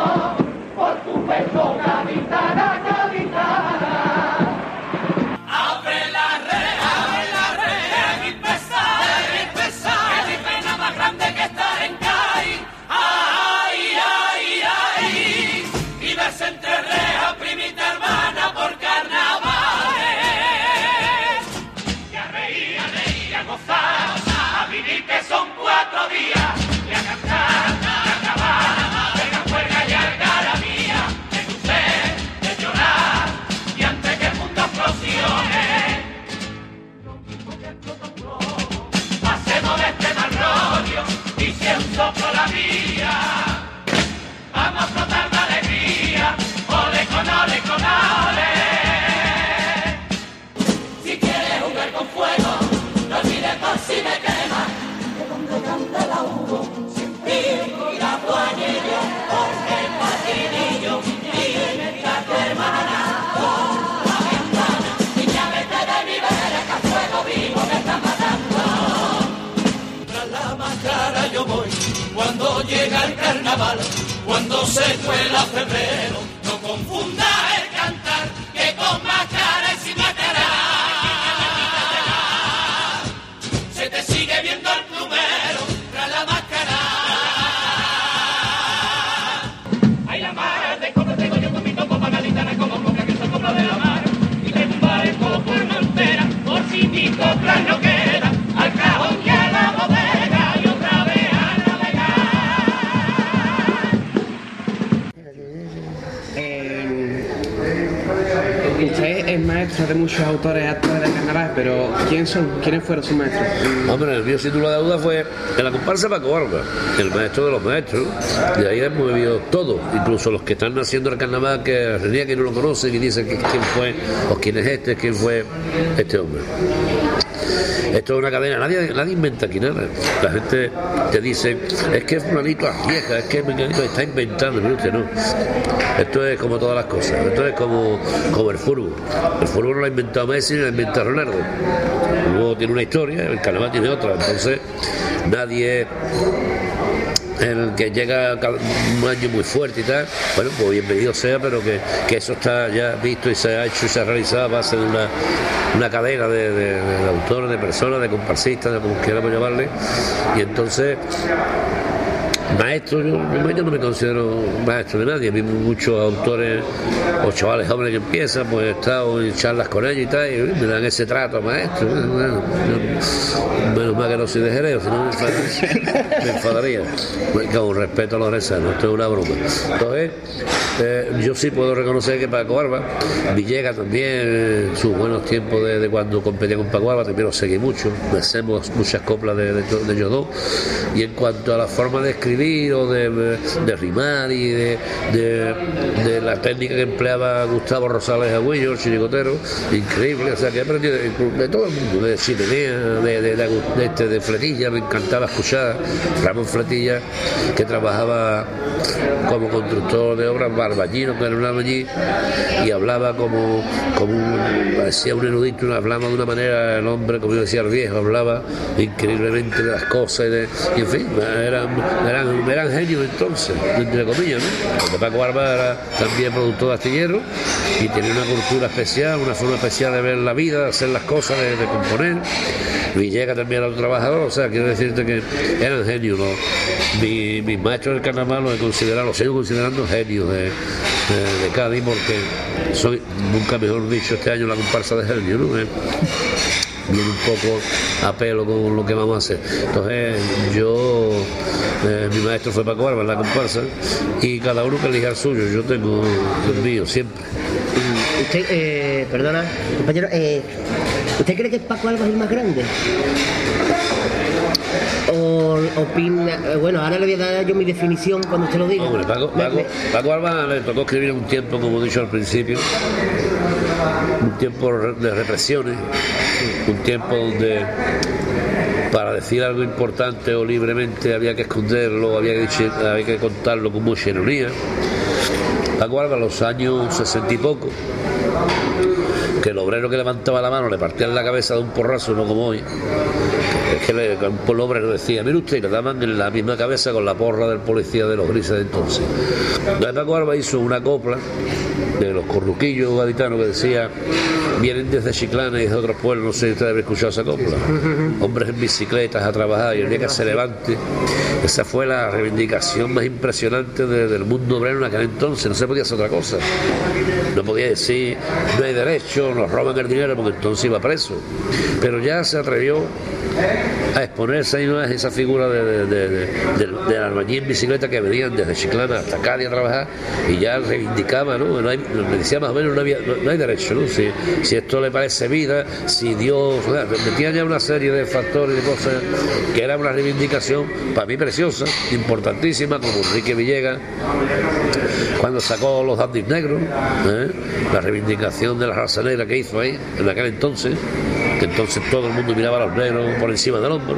Y si es un soplo la vía, llega el carnaval, cuando se cuela febrero, no confunda de muchos autores actores de carnaval, pero ¿quién son? ¿Quiénes fueron sus maestros? Hombre, el mío sin duda duda fue en la comparsa Paco Barba, el maestro de los maestros. De ahí hemos vivido todo, incluso los que están naciendo el carnaval, que René que no lo conocen y dicen quién fue, o quién es este, quién fue este hombre. Esto es una cadena, nadie, nadie inventa aquí nada. La gente te dice, es que es fulanito es vieja, es que Menganito está inventando, mire usted no. Esto es como todas las cosas, esto es como, como el fútbol. El fútbol no lo ha inventado Messi lo ha inventado Ronaldo. Luego tiene una historia, el carnaval tiene otra, entonces nadie el que llega un año muy fuerte y tal, bueno, pues bienvenido sea, pero que, que eso está ya visto y se ha hecho y se ha realizado a base de una, una cadena de, de- de autores, de personas, de comparsistas, de como queramos llamarle, y entonces maestro, yo, no me considero maestro de nadie, mí muchos autores o chavales jóvenes que empiezan, pues he estado en charlas con ellos y tal, y me dan ese trato maestro, menos mal que no soy de Jerez, si no me enfadaría, con respeto a los rezanos, esto es una broma. Entonces, eh, yo sí puedo reconocer que Paco Barba, Villegas también, eh, sus buenos tiempos de, cuando competía con Paco Barba, también los seguí mucho, hacemos muchas coplas de ellos dos. Y en cuanto a la forma de escribir de, de rimar y de, de- la técnica que empleaba Gustavo Rosales Agüillo, el chiricotero, increíble, o sea que he aprendido de, todo el mundo, de de, de este, de Fletilla, me encantaba escuchar Ramón Fletilla, que trabajaba como constructor de obras, barballino, que era un allí, y hablaba como, como un, parecía un erudito, hablaba de una manera, el hombre, como yo decía el viejo, hablaba increíblemente de las cosas, y, de, y en fin, eran, eran, eran genios entonces, entre comillas, ¿no? Porque Paco Barba era también productor de astillero y tenía una cultura especial, una forma especial de ver la vida, de hacer las cosas, de, de componer. Villegas también era un trabajador, o sea, quiero decirte que eran genios. ¿no? Mi- mis maestros del carnaval los he considerado, los sigo considerando genios de, de- de Cádiz, porque soy, nunca mejor dicho, este año la comparsa de genio, ¿no? Eh, viene un poco a pelo con lo que vamos a hacer. Entonces, yo, eh, mi maestro fue Paco Barba en la comparsa, y cada uno que elija el suyo, yo tengo el mío siempre. Usted, eh, perdona, compañero, eh, ¿usted cree que Paco Alba es el más grande? O opina, eh, bueno, ahora le voy a dar yo mi definición cuando usted lo diga. Hombre, Paco, Paco, Paco Alba le tocó escribir un tiempo, como he dicho al principio, un tiempo de represiones, un tiempo donde para decir algo importante o libremente había que esconderlo, había que, había que contarlo con mucha ironía. Paco Alba, a los años sesenta y poco, que el obrero que levantaba la mano le partían la cabeza de un porrazo, no como hoy. Es que le, el obrero decía, mire usted, le daban en la misma cabeza con la porra del policía de los grises de entonces. Hizo una copla de los corruquillos gaditanos que decía vienen desde Chiclana y de otros pueblos, no sé si ustedes habéis escuchado esa copla. Hombres en bicicletas a trabajar y el día que se levante. Esa fue la reivindicación más impresionante de- del mundo obrero en aquel entonces, no se podía hacer otra cosa. No podía decir, no hay derecho, nos roban el dinero, porque entonces iba preso. Pero ya se atrevió a exponerse ahí no es esa figura de, de, de, de- en bicicleta que venían desde Chiclana hasta Cádiz a trabajar y ya reivindicaba, ¿no? no hay, decía más o menos, no, había- hay derecho. Si, si esto le parece vida, si Dios, o metía ya una serie de factores y de cosas que era una reivindicación para mí preciosa, importantísima, como Enrique Villegas, cuando sacó los dandis negros, ¿eh? la reivindicación de la raza negra que hizo ahí, en aquel entonces, entonces todo el mundo miraba a los negros por encima del hombro,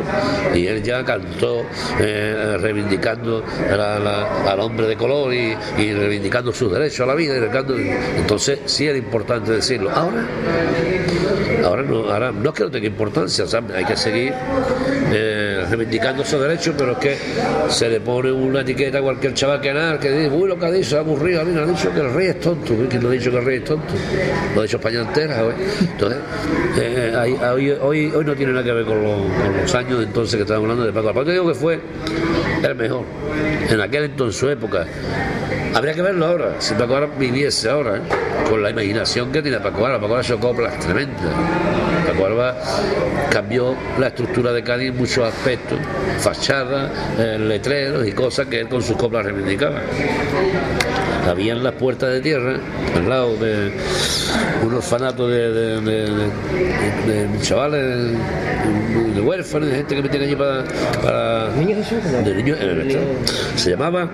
y él ya cantó eh, reivindicando al hombre de color y, reivindicando sus derechos a la vida. y entonces sí era importante decirlo. Ahora, ahora no, no es que no tenga importancia, o sea, hay que seguir eh, reivindicando esos derechos, pero es que se le pone una etiqueta a cualquier chaval que nada, que dice, uy, lo que ha dicho, es aburrido, a mí no ha dicho que el rey es tonto, ¿quién no ha dicho que el rey es tonto? Lo ha dicho España entera. Entonces, eh, hay- hoy, hoy, hoy no tiene nada que ver con, los- años entonces que estamos hablando de Paco Alba. Yo digo que fue el mejor, en aquel entonces, su época. Habría que verlo ahora, si Paco Alba viviese ahora, ¿eh? con la imaginación que tiene Paco Alba. Paco Alba hizo coplas tremendas. Paco Alba cambió la estructura de Cádiz en muchos aspectos, fachadas, eh, letreros y cosas que él con sus coplas reivindicaba. Habían las puertas de tierra, al lado de un orfanato de, de- de- de- de chavales, de, huérfanos, de gente que metían allí para. para ¿Niño Jesús? no? de niños en el. Se llamaba,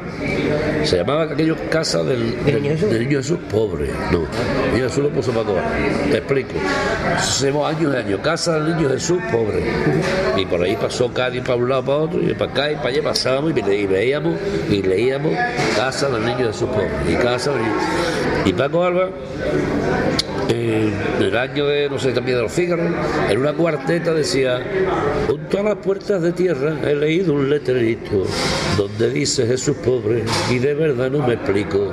se llamaba aquello casa del, ¿De del- Niño Jesús? del niño Jesús pobre. No, el niño Jesús lo puso Paco. Te explico. Llevó años y años. Casa del niño Jesús pobre. Y por ahí pasó Cádiz para un lado, para otro, y para acá y para allá pasábamos y, y veíamos y leíamos Casa del niño Jesús pobre. Y casa y, y Paco Alba en el año de, no sé, también de los Fígaros, en una cuarteta decía, junto a las puertas de tierra he leído un letrerito donde dice Jesús pobre y de verdad no me explico.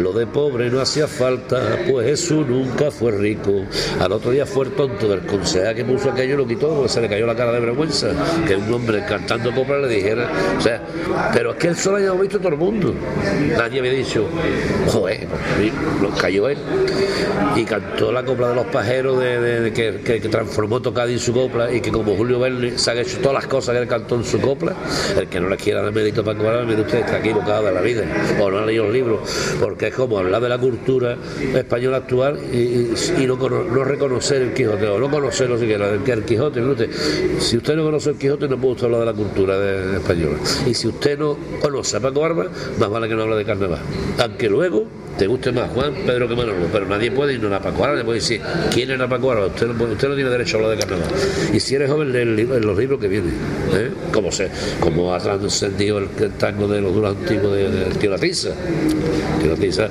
Lo de pobre no hacía falta, pues Jesús nunca fue rico. Al otro día fue el tonto del consejero que puso aquello lo quitó porque se le cayó la cara de vergüenza. Que un hombre cantando copla le dijera, o sea, pero es que él solo había visto todo el mundo. Nadie había dicho, joder, y lo cayó él. Y cantó la copla de los pajeros de, de- de que, transformó Tocadi en su copla y que como Julio Verne se han hecho todas las cosas que él cantó en su copla, el que no le quiera dar mérito para cobrar, mire usted, está equivocado de la vida, o no ha leído el libro, porque es como hablar de la cultura española actual y, no, no reconocer el Quijote, o no conocerlo siquiera, el, el Quijote, mire usted, si usted no conoce el Quijote no puede usted hablar de la cultura de- española, y si usted no conoce a Paco Barba, más vale que no hable de carnaval, aunque luego te guste más Juan, Pedro que Manolo, pero nadie puede ignorar a Paco Barba, le puede decir quién era Paco Barba, usted no, usted no tiene derecho a hablar de carnaval. Y si eres joven, lee los libros que vienen, ¿eh? como, se, como ha trascendido el, tango de los duros antiguos de, de Tiza. Tío La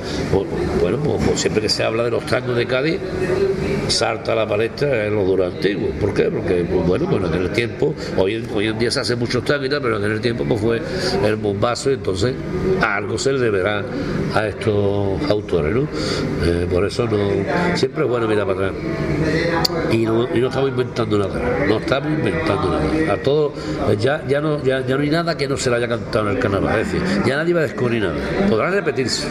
bueno, pues siempre que se habla de los tangos de Cádiz, salta la palestra en los duros antiguos. ¿Por qué? Porque, pues, bueno, pues en aquel tiempo, hoy, en- hoy en día se tangos y tal, pero en aquel tiempo pues, fue el bombazo y entonces algo se le deberá a estos autores, ¿no? Eh, por eso no, siempre es bueno mirar para atrás. Y no, estamos inventando nada, no estamos inventando nada. A todo, ya, ya, no, ya, ya no hay nada que no se le haya cantado en el carnaval, es decir, ya nadie va a descubrir nada. Podrán repetirse,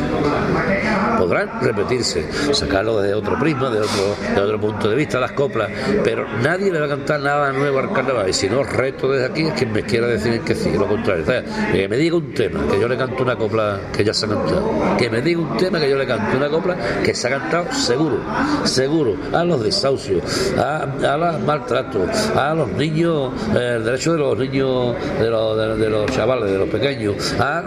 podrán repetirse, sacarlo desde otro prisma, de otro, de otro punto de vista, las coplas, pero nadie le va a cantar nada nuevo al carnaval. Y si no, reto desde aquí es quien me quiera decir que sí, lo contrario. O sea, que me diga un tema, que yo le canto una copla que ya se ha cantado. Que me diga un tema que yo le canto una copla que se ha cantado seguro, seguro, a los desahucios, a, los maltratos, a los niños, eh, el derecho de los niños, de los, de, los chavales, de los pequeños, a,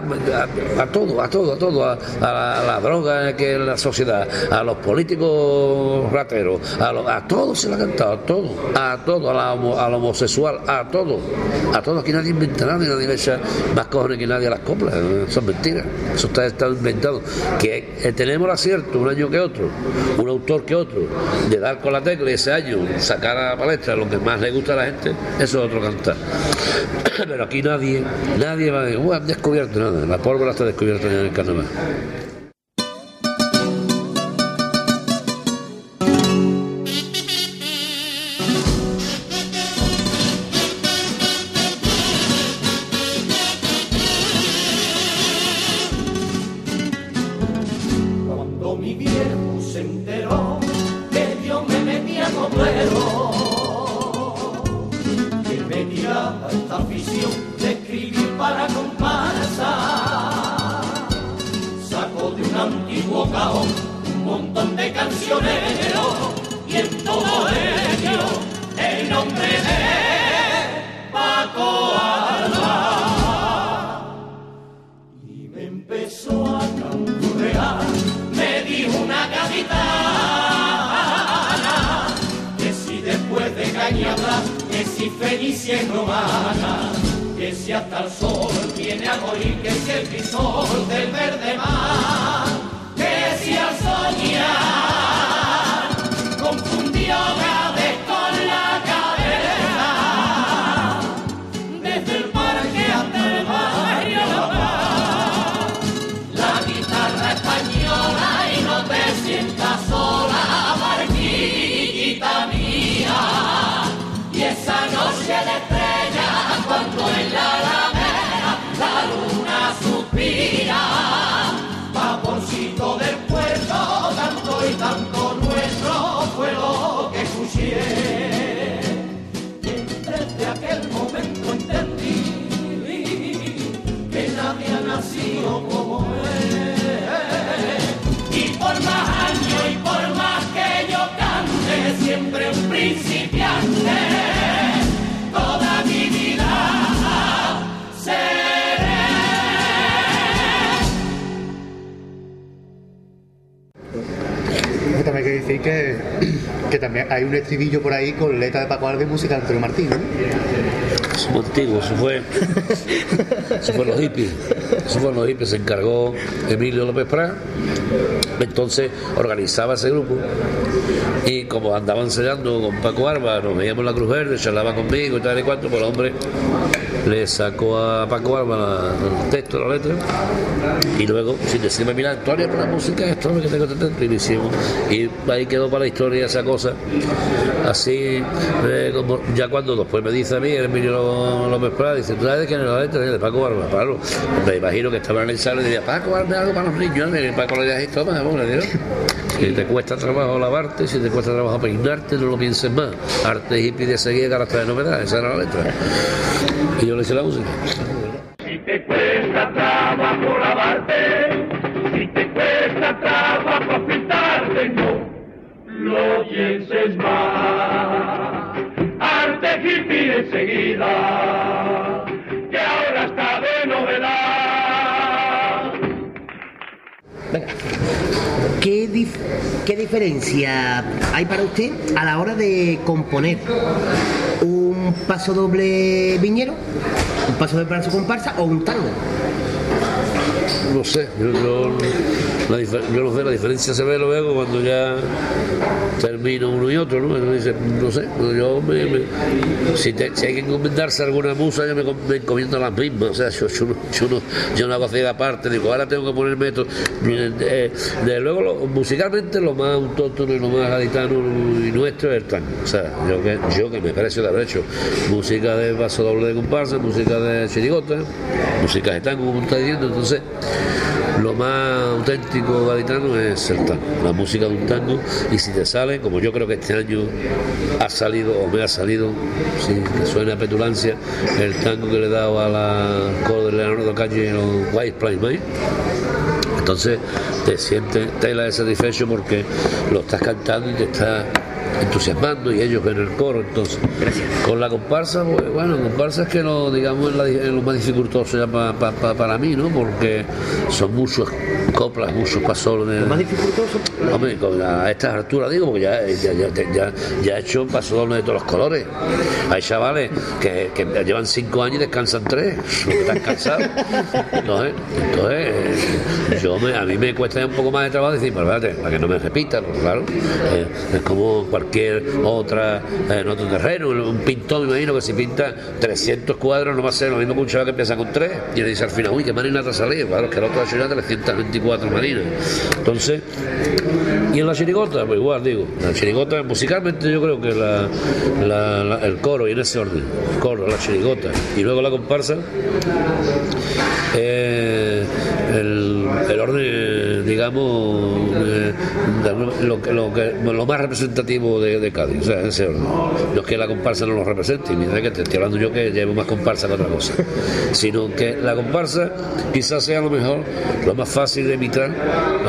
a- todo, a todo, a todo, a, a la, la droga que es la sociedad, a los políticos rateros, a, lo- a todo se le ha cantado, a todo, a todo, a la al homosexual, a todo, a todo, aquí nadie inventa nada, y nadie echa más cojones que nadie a las coplas, eso es mentira, eso está, está inventado, que, eh, tenemos el acierto un año que otro, un autor que otro, de dar con la tecla y ese año sacar a la palestra lo que más le gusta a la gente, eso es otro cantar. Pero aquí nadie, nadie va a decir, "Uh, han descubierto nada, la pólvora está descubierta en el carnaval. Estribillo por ahí con letra de Paco Alves y música de Antonio Martín, ¿no? Eso fue antiguo, eso fue. Eso fue los hippies. Eso fue los hippies, se encargó Emilio López Prat. Entonces organizaba ese grupo. Y como andaba ensayando con Paco Arba, nos veíamos en la Cruz Verde, charlaba conmigo y tal y cuanto, pues el hombre le sacó a Paco la- el texto, la letra. Y luego, sin decirme, mira, Antonio, por la música, esto que tengo que tener", y lo hicimos. Y ahí quedó para la historia esa cosa. Así, eh, como ya cuando después me dice a mí, el Emilio López Prat, dice, ¿tú sabes quién es la letra? De Paco Barba, claro. Me imagino que estaba en el salón y diría, Paco, Barba, algo para los niños. Y Paco le decía, toma, vamos, le. Si te cuesta trabajo lavarte, si te cuesta trabajo peinarte, no lo pienses más. Arte hippie de seguir carácter de novedad, esa era la letra. Y yo le hice la música. Si te cuesta trabajo lavarte, si te cuesta trabajo pintarte, no lo pienses más. Arte hippie enseguida, ¿Qué, dif- ¿Qué diferencia hay para usted a la hora de componer un paso doble viñero, un paso doble para su comparsa o un tango? No sé, yo, yo, la yo no sé, la diferencia se ve luego cuando ya termino uno y otro, ¿no? Entonces, no sé, yo me, si, hay que encomendarse alguna musa, yo me, me encomiendo las mismas, o sea, yo, yo, no, yo, no, hago así aparte, digo, ahora tengo que ponerme esto. Eh, Desde luego, lo- musicalmente, lo más autóctono y lo más gaditano y nuestro es el tango, o sea, yo que, yo que me parece de haber hecho música de paso doble de comparsa, música de chirigota, música de tango, como está diciendo, entonces lo más auténtico gaditano es el tango, la música de un tango, y si te sale, como yo creo que este año ha salido o me ha salido, si que suena a petulancia, el tango que le he dado a la coro de Leonardo Calle White Plains Mine, entonces te sientes tela de satisfecho porque lo estás cantando y te está entusiasmando y ellos ven el coro entonces con la comparsa pues, bueno comparsa es que lo digamos es, la- es lo más dificultoso ya pa- pa- pa- para mí no porque son muchos coplas muchos pasolos de- Lo más dificultoso Hombre, con a estas alturas digo, porque ya, ya, ya, ya- ya he hecho paso doble de todos los colores. Hay chavales que, llevan cinco años y descansan tres, porque están cansados. Entonces, entonces eh, yo me- a mí me cuesta un poco más de trabajo decir, pero espérate, para que no me repita, porque claro, eh, es como cualquier otra, eh, en otro terreno, un pintor, me imagino que si pinta 300 cuadros no va a ser lo mismo que un chaval que empieza con tres y le dice al final, uy, qué marina te ha salido, claro, que el otro ha hecho ya 324 marinas. Entonces, y en la chirigota, pues igual digo, la chirigota musicalmente yo creo que la, el coro y en ese orden, el coro, la chirigota y luego la comparsa, eh, el, el orden, digamos, eh, lo, lo, que- lo más representativo de, Cádiz, o sea, ese orden. No es que la comparsa no lo represente, ni de que te estoy hablando yo que llevo más comparsa que otra cosa, sino que la comparsa quizás sea lo mejor lo más fácil de imitar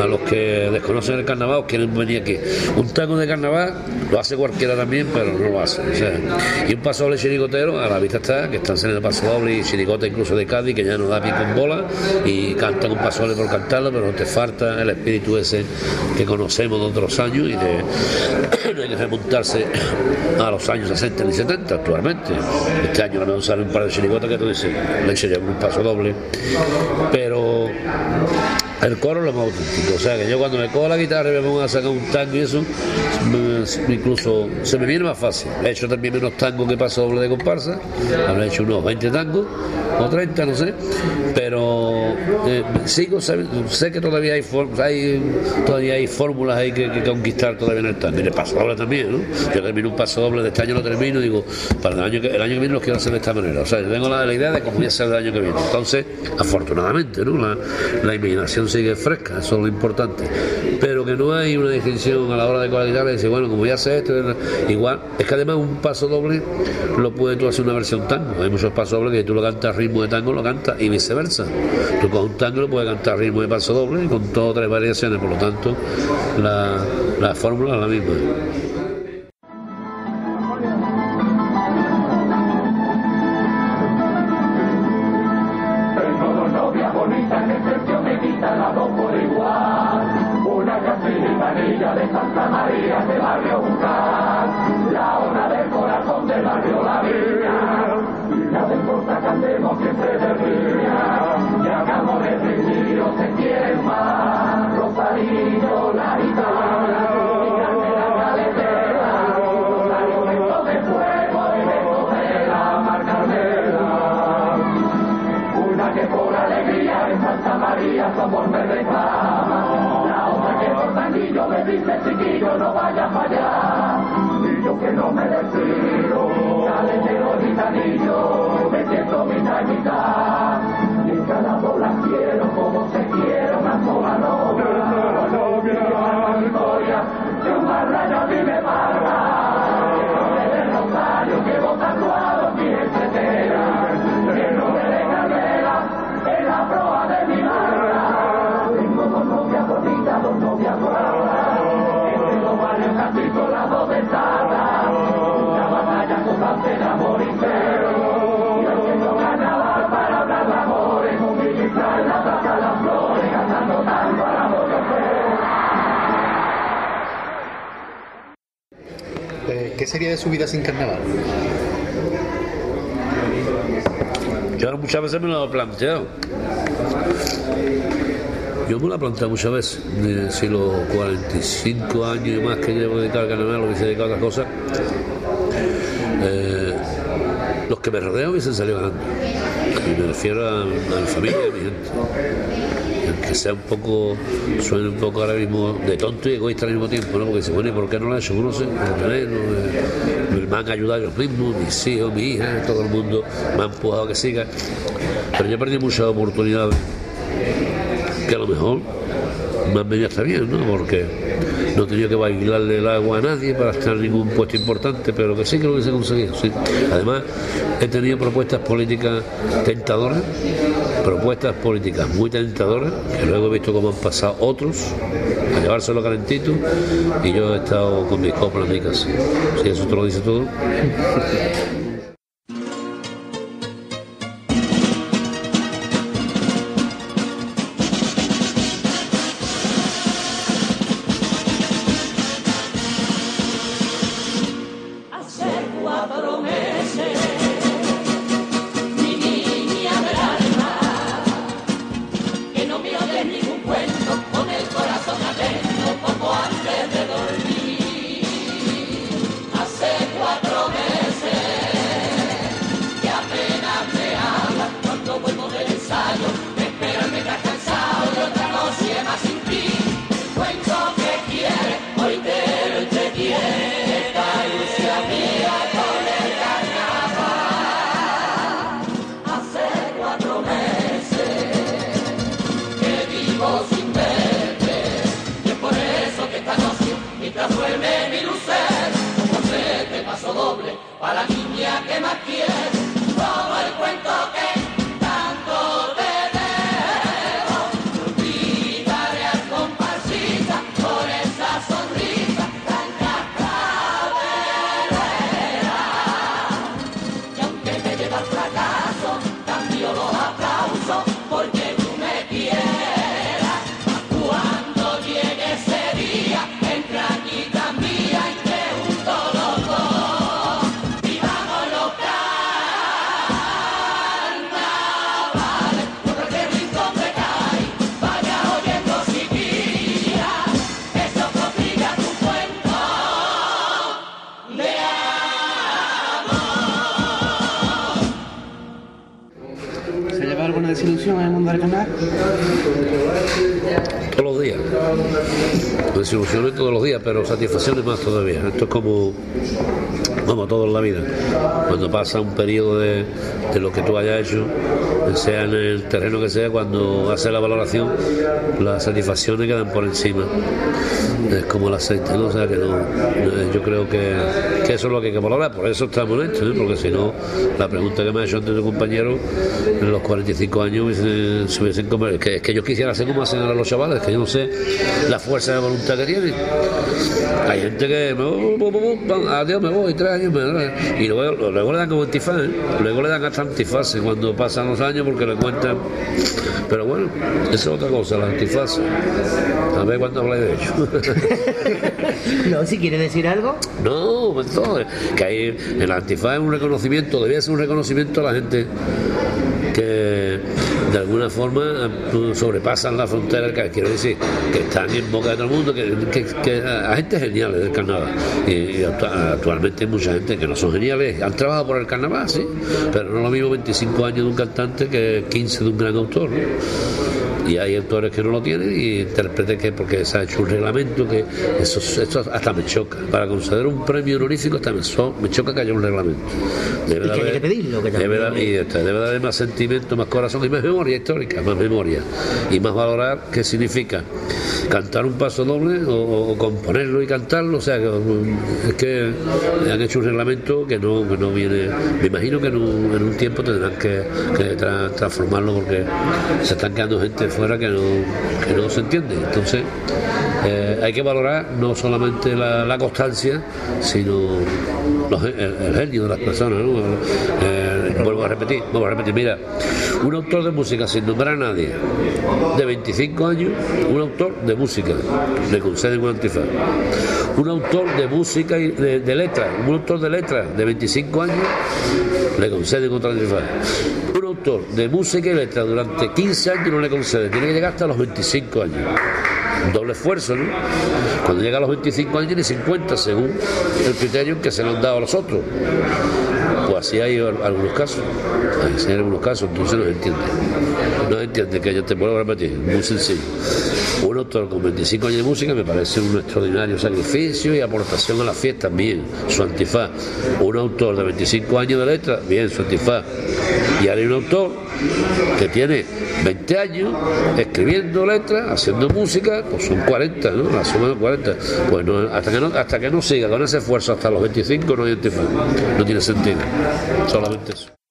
a los que desconocen el carnaval o quieren venir aquí. Un tango de carnaval lo hace cualquiera también, pero no lo hace. y un paso doble chirigotero, a la vista está, que están saliendo paso doble y chirigota incluso de Cádiz, que ya no da pico en bola y cantan un paso por cantarlo, pero no te falta el espíritu ese que conocemos de otros años y de, remontarse a los años 60 y 70 actualmente. Este año a sale un par de chirigotas que tú dices, le eché un paso doble, pero el coro es lo más auténtico. O sea, que yo cuando me cojo la guitarra y me pongo a sacar un tango y eso, incluso se me viene más fácil. He hecho también menos tango que paso doble de comparsa, habré hecho unos 20 tangos o 30, no sé, pero eh, sigo, sé, que todavía hay, hay todavía fórmulas ahí que, conquistar todavía en el tango. Y el paso doble también, ¿no? Yo termino un paso doble de este año lo termino y digo, para el año que, el año que viene lo quiero hacer de esta manera. O sea, yo tengo la, la idea de cómo voy a ser el año que viene. Entonces, afortunadamente, ¿no? La, la imaginación sigue fresca, eso es lo importante. Pero que no hay una distinción a la hora de y decir, bueno, como ya sé esto, igual, es que además un paso doble lo puedes tú hacer una versión tango. Hay muchos pasos dobles que tú lo cantas ritmo de tango, lo cantas y viceversa. Tú con un tango lo puedes cantar ritmo de paso doble con todas otras variaciones, por lo tanto, la, la fórmula es la misma. Su vida sin carnaval? Yo muchas veces me lo he planteado. Yo me lo he planteado muchas veces, si los 45 años y más que llevo dedicado al carnaval, lo hubiese dedicado a otras cosas, eh, los que me rodean hubiesen salido ganando. Y me refiero a, a mi familia a mi gente. Aunque sea un poco, suene un poco ahora mismo de tonto y egoísta al mismo tiempo, ¿no? Porque dice, bueno, ¿y por qué no lo he hecho? No sé, por tener, no, eh, me han ayudado ellos mismos, mis hijos, mi hija, todo el mundo me ha empujado a que siga. Pero yo he perdido muchas oportunidades que a lo mejor me han venido hasta bien, ¿no? Porque no tenido que bailarle el agua a nadie para estar en ningún puesto importante, pero que sí que lo hubiese conseguido, sí. Además, he tenido propuestas políticas tentadoras, propuestas políticas muy tentadoras, que luego he visto cómo han pasado otros a llevárselo calentito y yo he estado con mis coplas en mi casa. Si eso te lo dice todo. Pero satisfacciones más todavía. Esto es como, como todo en la vida. Cuando pasa un periodo de, de lo que tú hayas hecho, sea en el terreno que sea, cuando haces la valoración, las satisfacciones quedan por encima. Es como el aceite, ¿no? O sea que no, yo creo que, que eso es lo que hay que valorar, por eso estamos en esto, ¿eh? porque si no, la pregunta que me ha hecho antes tu compañero, en los 45 años hubiesen- se hubiesen convertido, que que yo quisiera ser como hacen ahora los chavales, que yo no sé la fuerza de voluntad que tienen. Hay gente que me voy, voy, voy, voy, adiós, me voy, tres años, me y luego, luego le dan como antifaz, ¿eh? luego le dan hasta antifaz cuando pasan los años porque le cuentan. Pero bueno, eso es otra cosa, la antifaz. A ver cuándo habláis de ello. No, si quiere decir algo. No, pues todo, que hay el antifaz es un reconocimiento, debía ser un reconocimiento a la gente que de alguna forma sobrepasan la frontera, que quiero decir, que están en boca de todo el mundo, que, que, que a gente geniales del carnaval. Y, y actua- actualmente hay mucha gente que no son geniales, han trabajado por el carnaval, sí, pero no lo mismo 25 años de un cantante que 15 de un gran autor. Y hay autores que no lo tienen y intérpretes que porque se ha hecho un reglamento que eso, eso hasta me choca. Para conceder un premio honorífico hasta me, so- me choca que haya un reglamento. Debe Y de haber- que pedirlo, que debe de- y debe de haber más sentimiento más corazón y más memoria histórica más memoria. Y más valorar qué significa cantar un paso doble o, o componerlo y cantarlo. O sea que, um, es que han hecho un reglamento que no, que no viene me imagino que en un, en un tiempo tendrán que, que tra- transformarlo porque se están quedando gente fuera que no, que no se entiende entonces eh, hay que valorar no solamente la, constancia sino los- el, el genio de las personas ¿no? Eh, vuelvo a repetir vuelvo a repetir mira un autor de música sin nombrar a nadie de 25 años un autor de música le conceden un antifaz un autor de música y de, de letras un autor de letras de 25 años le conceden otro antifaz un autor de música y letras durante 15 años no le concede tiene que llegar hasta los 25 años doble esfuerzo, ¿no? Cuando llega a los 25 años ni 50, según el criterio que se le han dado a los otros. Así hay al- algunos casos. Así hay algunos casos, entonces no se entiende. No entiende que yo te puedo repetir, muy sencillo. Un autor con 25 años de música me parece un extraordinario sacrificio y aportación a la fiesta, bien, su antifaz. Un autor de 25 años de letra, bien, su antifaz. Y ahora hay un autor que tiene 20 años escribiendo letras, haciendo música, pues son 40, ¿no? La suma de 40. Pues no, hasta, que no, hasta que no siga con ese esfuerzo hasta los 25 no hay antifaz. No tiene sentido. Solamente eso.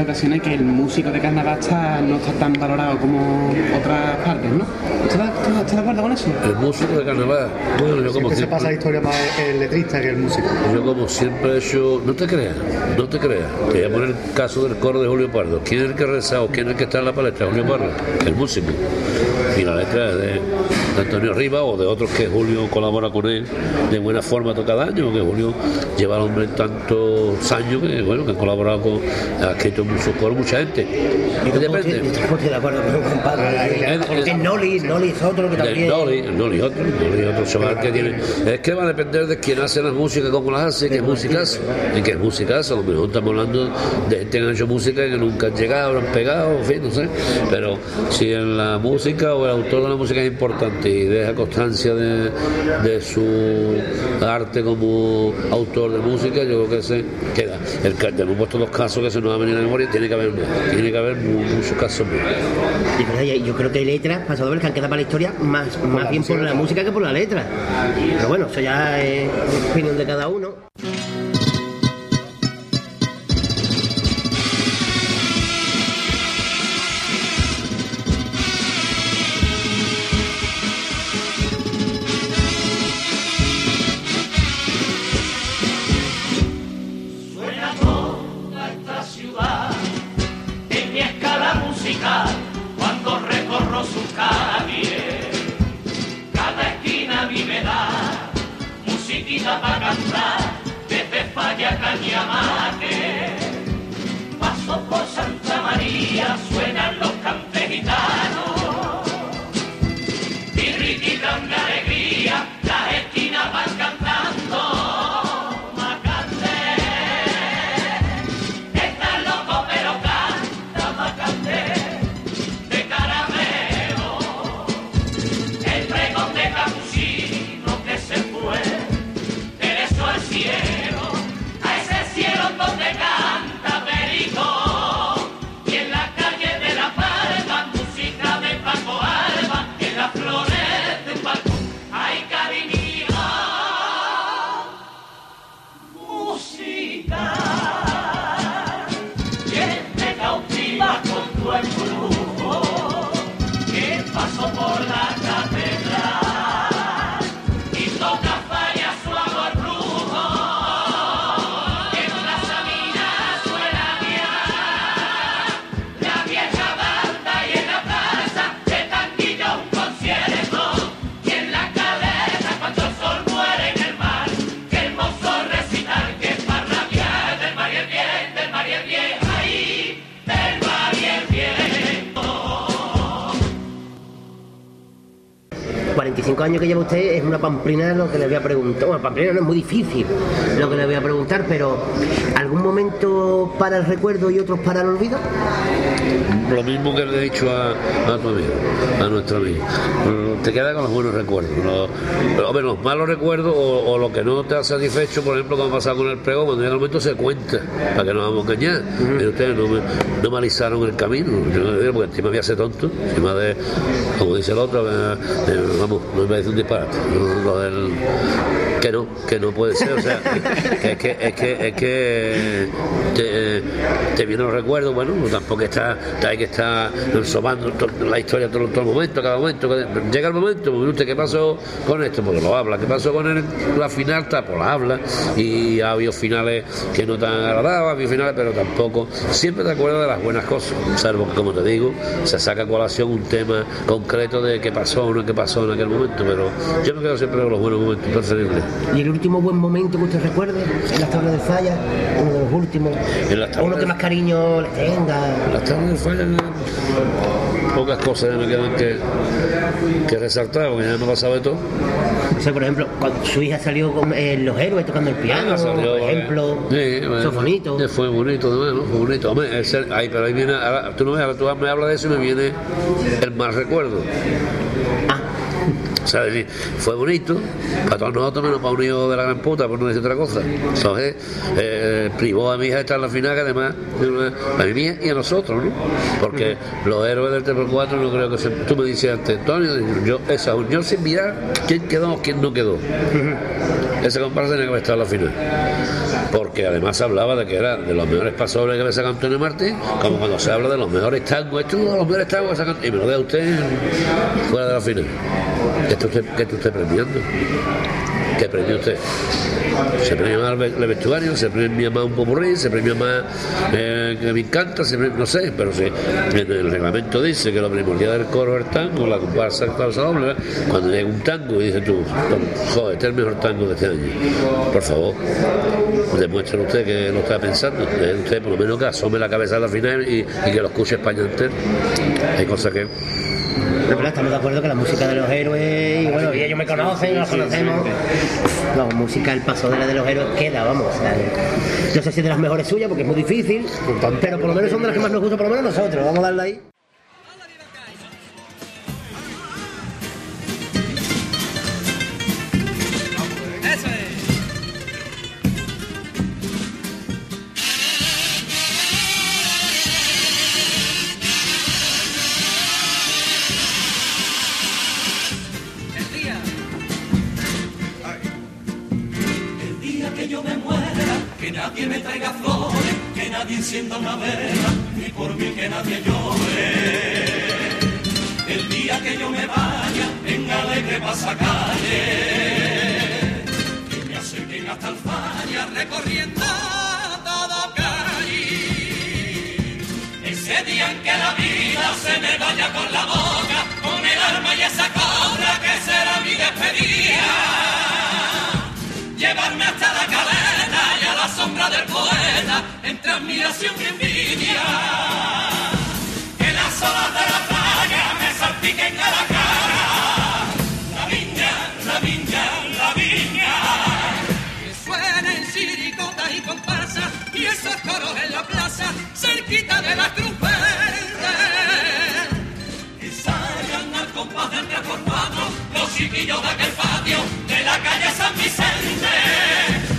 Varias ocasiones que el músico de carnaval está- no está tan valorado como otras partes, ¿no? ¿Estás está, está de acuerdo con eso? El músico de carnaval, bueno, yo como Siempre se pasa la historia más el letrista que el músico. yo como siempre he hecho, no te creas, no te creas. Te voy a poner el caso del coro de Julio Pardo. ¿Quién es el que reza o quién es el que está en la palestra? Julio Pardo, el músico. Y la letra es de, de Antonio Rivas o de otros que Julio colabora con él de buena forma todo cada año, porque Julio lleva al hombre tantos años que, bueno, que ha colaborado con, ha escrito muchos coros, mucha gente. Y depende. estoy- tampoco estoy de acuerdo con un compadre. El- el- Es Noli, Noli es otro que también. Noli, Noli otro, el Noli otro chaval que tiene. Es que va a depender de quién hace la música, cómo las hace, qué música hace. Y qué música hace. A lo mejor estamos hablando de gente que han hecho música que nunca han llegado, han pegado, en fin, no sé. Pero si en la música o el autor de la música es importante y deja constancia de, de su arte como autor de música, yo creo que se queda. El, que- tenemos puesto dos casos que se nos han venido a la memoria, tiene que haber más. Tiene que haber mu- muchos casos más. Yo- creo que hay letras, pasadores que han quedado para la historia más, más bien por la música que por la letra. Pero bueno, eso ya es opinión de cada uno. Que lleva usted es una pamplina lo que le voy a preguntar. Bueno, pamplina no es muy difícil lo que le voy a preguntar, pero ¿algún momento para el recuerdo y otros para el olvido? Lo mismo que le he dicho a, a tu amigo, a nuestro amigo. Mm, Te queda con los buenos recuerdos. Los, hombre, los malos recuerdos o, o lo que no te ha satisfecho, por ejemplo, como ha pasado con el pregón, cuando llega el momento se cuenta, para que no vamos a engañar. Pero ustedes no me, no me alisaron el camino, yo porque encima me hace tonto, encima de, como dice el otro, vamos, no me un disparate. Lo- del- que no, que no puede ser, o sea, es que, es que, es que te, te viene los recuerdos, bueno, pues tampoco está, hay que estar sobando la historia todo, todo el momento, cada momento, llega el momento, pues, usted, ¿qué pasó con esto? Porque lo habla, ¿qué pasó con el- la final? Está, pues la habla, y ha habido finales que no te han agradado, ha habido finales, pero tampoco, siempre te acuerdas de las buenas cosas, salvo que, como te digo, se saca a colación un tema concreto de qué pasó o no qué pasó en aquel momento, pero yo me quedo siempre con los buenos momentos preferibles. ¿Y el último buen momento que usted recuerde? En las tablas de falla, uno de los últimos. En las tablas Uno que más cariño le tenga. Las tardes fallan pocas cosas ya me quedan que, que resaltar, porque ya me ha pasado de todo. O sea, por ejemplo, cuando su hija salió con eh, los héroes tocando el piano, Ah, salió, por eh, ejemplo. sí, eso es bonito. eh, Fue bonito. Fue bonito. Hombre, ese- ahí, pero ahí viene, ahora, tú no ves, ahora tú me hablas de eso y me viene el mal recuerdo. Ah, O sea, es decir, fue bonito para todos nosotros, menos para un hijo de la gran puta, por no decir otra cosa. Entonces, eh, privó a mi hija de estar en la final, que además, a mi mía y a nosotros, ¿no? Porque los héroes del 3x4 no creo que se. Tú me dices antes, Antonio, yo, esa unión sin mirar quién quedó o quién no quedó. Ese comparsa tenía que haber estado en la final. Porque además hablaba de que era de los mejores pasobles que había sacado Antonio Martín, como cuando se habla de los mejores tangos, esto de los mejores tangos sacan, y me lo deja usted fuera de la final. ¿Qué está usted, usted premiando? ¿Qué premia usted? Se premia más el ve- el vestuario, se premia más un popurrí, se premia más eh, que me encanta, se premia- no sé, pero si en el reglamento dice que lo primordial del coro es el tango, la comparsa es falsa doble, cuando llega un tango y dice tú, joder, este es el mejor tango de este año, por favor, demuestre usted que lo está pensando, deje usted por lo menos que asome la cabeza a la final y, y que lo escuche España entero. Hay cosas que Pero bueno, estamos de acuerdo que la música de los héroes, y bueno, y ellos me conocen, nos conocemos. La música, el paso de la de los héroes queda, vamos. o sea, no sé si es de las mejores suyas porque es muy difícil, pero por lo menos son de las que más nos gustan, por lo menos nosotros. Vamos a darle ahí. Nadie me traiga flores, que nadie encienda una vela, ni por mí que nadie llore. El día que yo me vaya en alegre pasacalle, que me acerquen hasta el falla recorriendo todo Cali. Ese día en que la vida se me vaya con la boca, con el alma y esa cobra que será mi despedida llevarme hasta la entre admiración y envidia. Que las olas de la playa me salpiquen a la cara. La viña, la viña, la viña. Que suenen chiricotas y comparsas y esos coros en la plaza, cerquita de la cruz verde y salgan al compás del 3x4 los chiquillos de aquel patio de la calle San Vicente.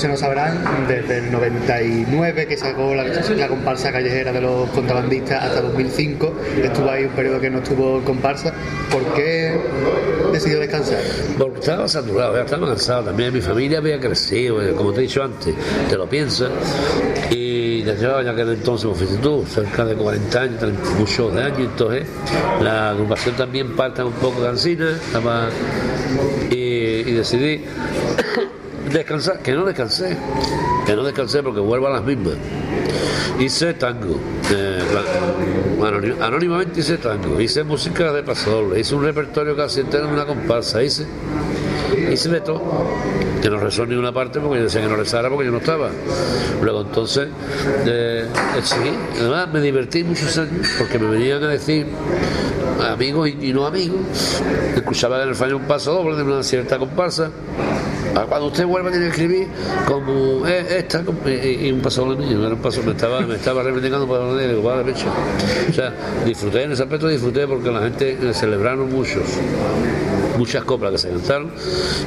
Muchos aficionados sabrán, desde el 99 que sacó la, comparsa callejera de los contrabandistas hasta 2005, estuvo ahí un periodo que no estuvo en comparsa. ¿Por qué decidió descansar? Porque estaba saturado, ya estaba cansado también. Mi familia había crecido, eh, como te he dicho antes, te lo piensas. Y llevaba ya que entonces, como fuiste cerca de 40 años, 30 muchos años. Entonces, la agrupación también parte un poco cansina. Estaba, y decidí descansar, que no descansé, que no descansé porque vuelvo a las mismas. Hice tango, eh, anónimamente hice tango, hice música de pasodoble, hice un repertorio casi entero en una comparsa, hice, hice de todo, que no rezó ni una parte porque yo decía que no rezara porque yo no estaba. Luego entonces, eh, además me divertí muchos años porque me venían a decir amigos y, y no amigos, escuchaba en el fallo un paso doble de una cierta comparsa. Cuando usted vuelva tiene que escribir como eh, esta y, un paso doble mío, era un paso, me estaba, me estaba reivindicando la digo, vale, pecho. O sea, disfruté en ese aspecto, disfruté porque la gente celebraron muchos muchas coplas que se cantaron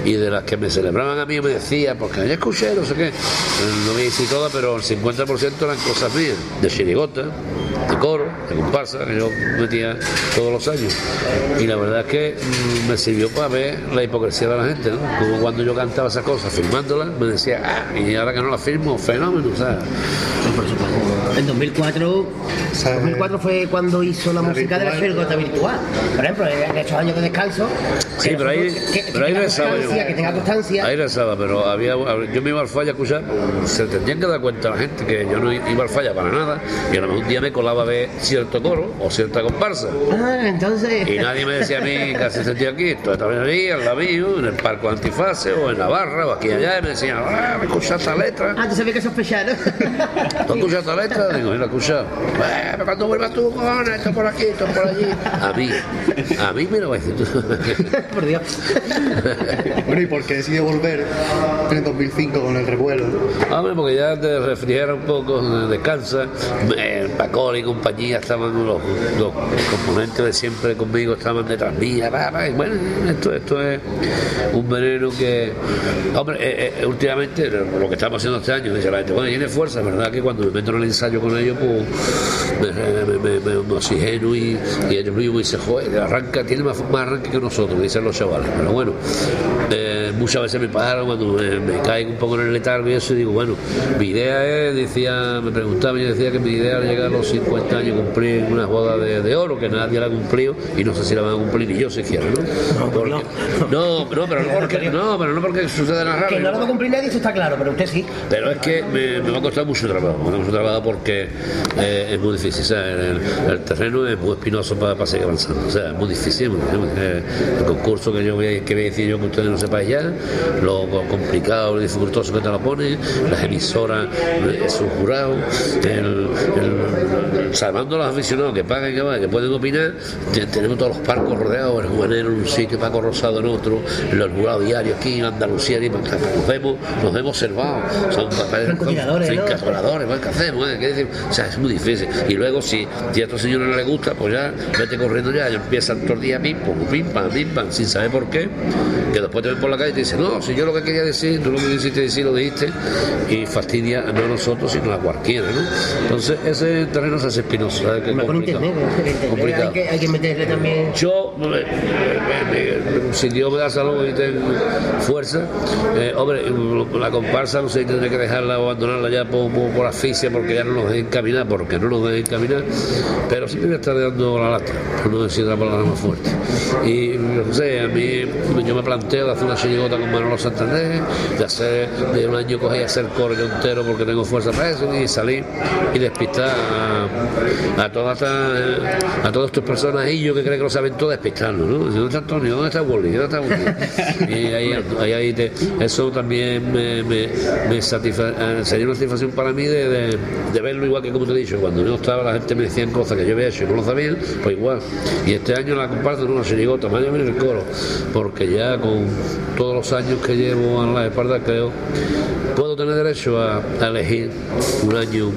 y de las que me celebraban a mí me decía, porque ya escuché, no sé qué, no voy a decir todas, pero el 50% eran cosas mías, de chirigota, coro, de comparsa, que yo metía todos los años. Y la verdad es que mm, me sirvió para ver la hipocresía de la gente, ¿no? Como cuando yo cantaba esas cosas, filmándolas, me decía, ah, y ahora que no las firmo, fenómeno, o sea. En 2004, sea, 2004 fue cuando hizo la, la música de la chirigota virtual. Por ejemplo, en estos años de descanso. Sí, que pero ahí- que, que pero ahí rezaba yo. que tenga constancia. Ahí rezaba, pero había, yo me iba al falla a escuchar, se tendrían que dar cuenta la gente que yo no iba al falla para nada, y a lo mejor un día me colaba a ver cierto coro o cierta comparsa. Ah, entonces. Y nadie me decía a mí que hace sentido aquí, esto esta ahí, al lado mío, en el parco antifase o en Navarra o aquí y allá, y me decían, ah, ¿me escuchas esta letra? Ah, tú sabías que sospechar, ¿no? ¿Tú escuchas esta letra? Digo, mira, escucha. "Eh, pero cuando vuelvas tú, cojones, esto por aquí, esto por allí. A mí, a mí me lo vas a decir tú. Por Dios. Bueno, ¿y por qué decidió volver en el 2005 con el revuelo? Hombre, porque ya te refrigera un poco, descansa. Eh, Pacón y compañía estaban los, los componentes de siempre conmigo, estaban detrás mía. va, va, bueno, esto, esto es un veneno que. Hombre, eh, eh, últimamente lo que estamos haciendo este año, dice la gente, bueno, tiene fuerza, verdad que cuando me meto en el ensayo con ellos, pues me, me, me- me oxigeno y, y ellos mismos dicen, joder, arranca, tiene más, más arranque que nosotros, dicen los chavales. Pero bueno, eh, muchas veces me paro cuando me, me caigo un poco en el letargo y eso, y digo, bueno, mi idea es, decía, me preguntaba y decía que mi idea era llegar a los 50 años cumplir una boda de, de oro, que nadie la ha cumplido y no sé si la van a cumplir ni yo siquiera, ¿no? Porque- no, no, pero no porque, no, pero no porque suceda nada raro. Que no lo va a cumplir nadie, eso está claro, pero usted sí. Pero es que me, me va a costar mucho trabajo, me va a costar trabajo porque eh, es muy difícil, o sea, el, el terreno es muy espinoso para, seguir avanzando, o sea, es muy difícil. Eh, el concurso que yo voy, a- que voy a decir yo que ustedes no sepáis ya, lo, lo complicado, lo dificultoso que te lo ponen, las emisoras, eh, su jurado, el, el- salvando a los aficionados que pagan y que, van, que pueden opinar, te- tenemos todos los parcos rodeados, el juvenil en un sitio, Paco Rosado en otro, los jurados diarios aquí en Andalucía, y nos vemos, nos vemos observados, son papeles, Francotiradores, ¿no? ¿qué hacemos? eh? O sea, es muy difícil. Y luego, si, si a estos señores no les gusta, pues ya vete corriendo ya, y empiezan todos los días pim, pum, pim, pam, pim, pam, sin saber por qué, que después te ven por la calle y te dicen, no, si yo lo que quería decir, tú lo que quisiste decir lo dijiste, y fastidia no a nosotros, sino a cualquiera, ¿no? Entonces, ese terreno se hace espinoso, complicado. el hay que, hay que meterle también. Yo, me- me- me- si Dios me da salud y tengo fuerza, eh, hombre, la comparsa no sé tendré que dejarla o abandonarla ya por, por, por asfixia porque ya no nos dejen caminar, porque no nos dejen caminar, pero sí me a estar dando la lata, por no decir la palabra más fuerte. Y no sé, a mí yo me planteo de hacer una chirigota con Manolo Santander, de hacer de un año coger y hacer coro yo entero porque tengo fuerza para eso y salir y despistar a, a todas a personas y yo que creen que lo saben todo despistarlo, ¿no? ¿Dónde está Antonio? ¿Dónde está Wally? ¿Dónde está Wally? Y ahí, ahí, ahí eso también me, me, eh, sería una satisfacción para mí de verlo igual que como te he dicho, cuando no estaba la gente me decían cosas que yo había hecho y no lo sabían, pues igual. Y este año la comparto en una chirigota, más en el coro, porque ya con todos los años que llevo en la espalda creo puedo tener derecho a, a elegir un año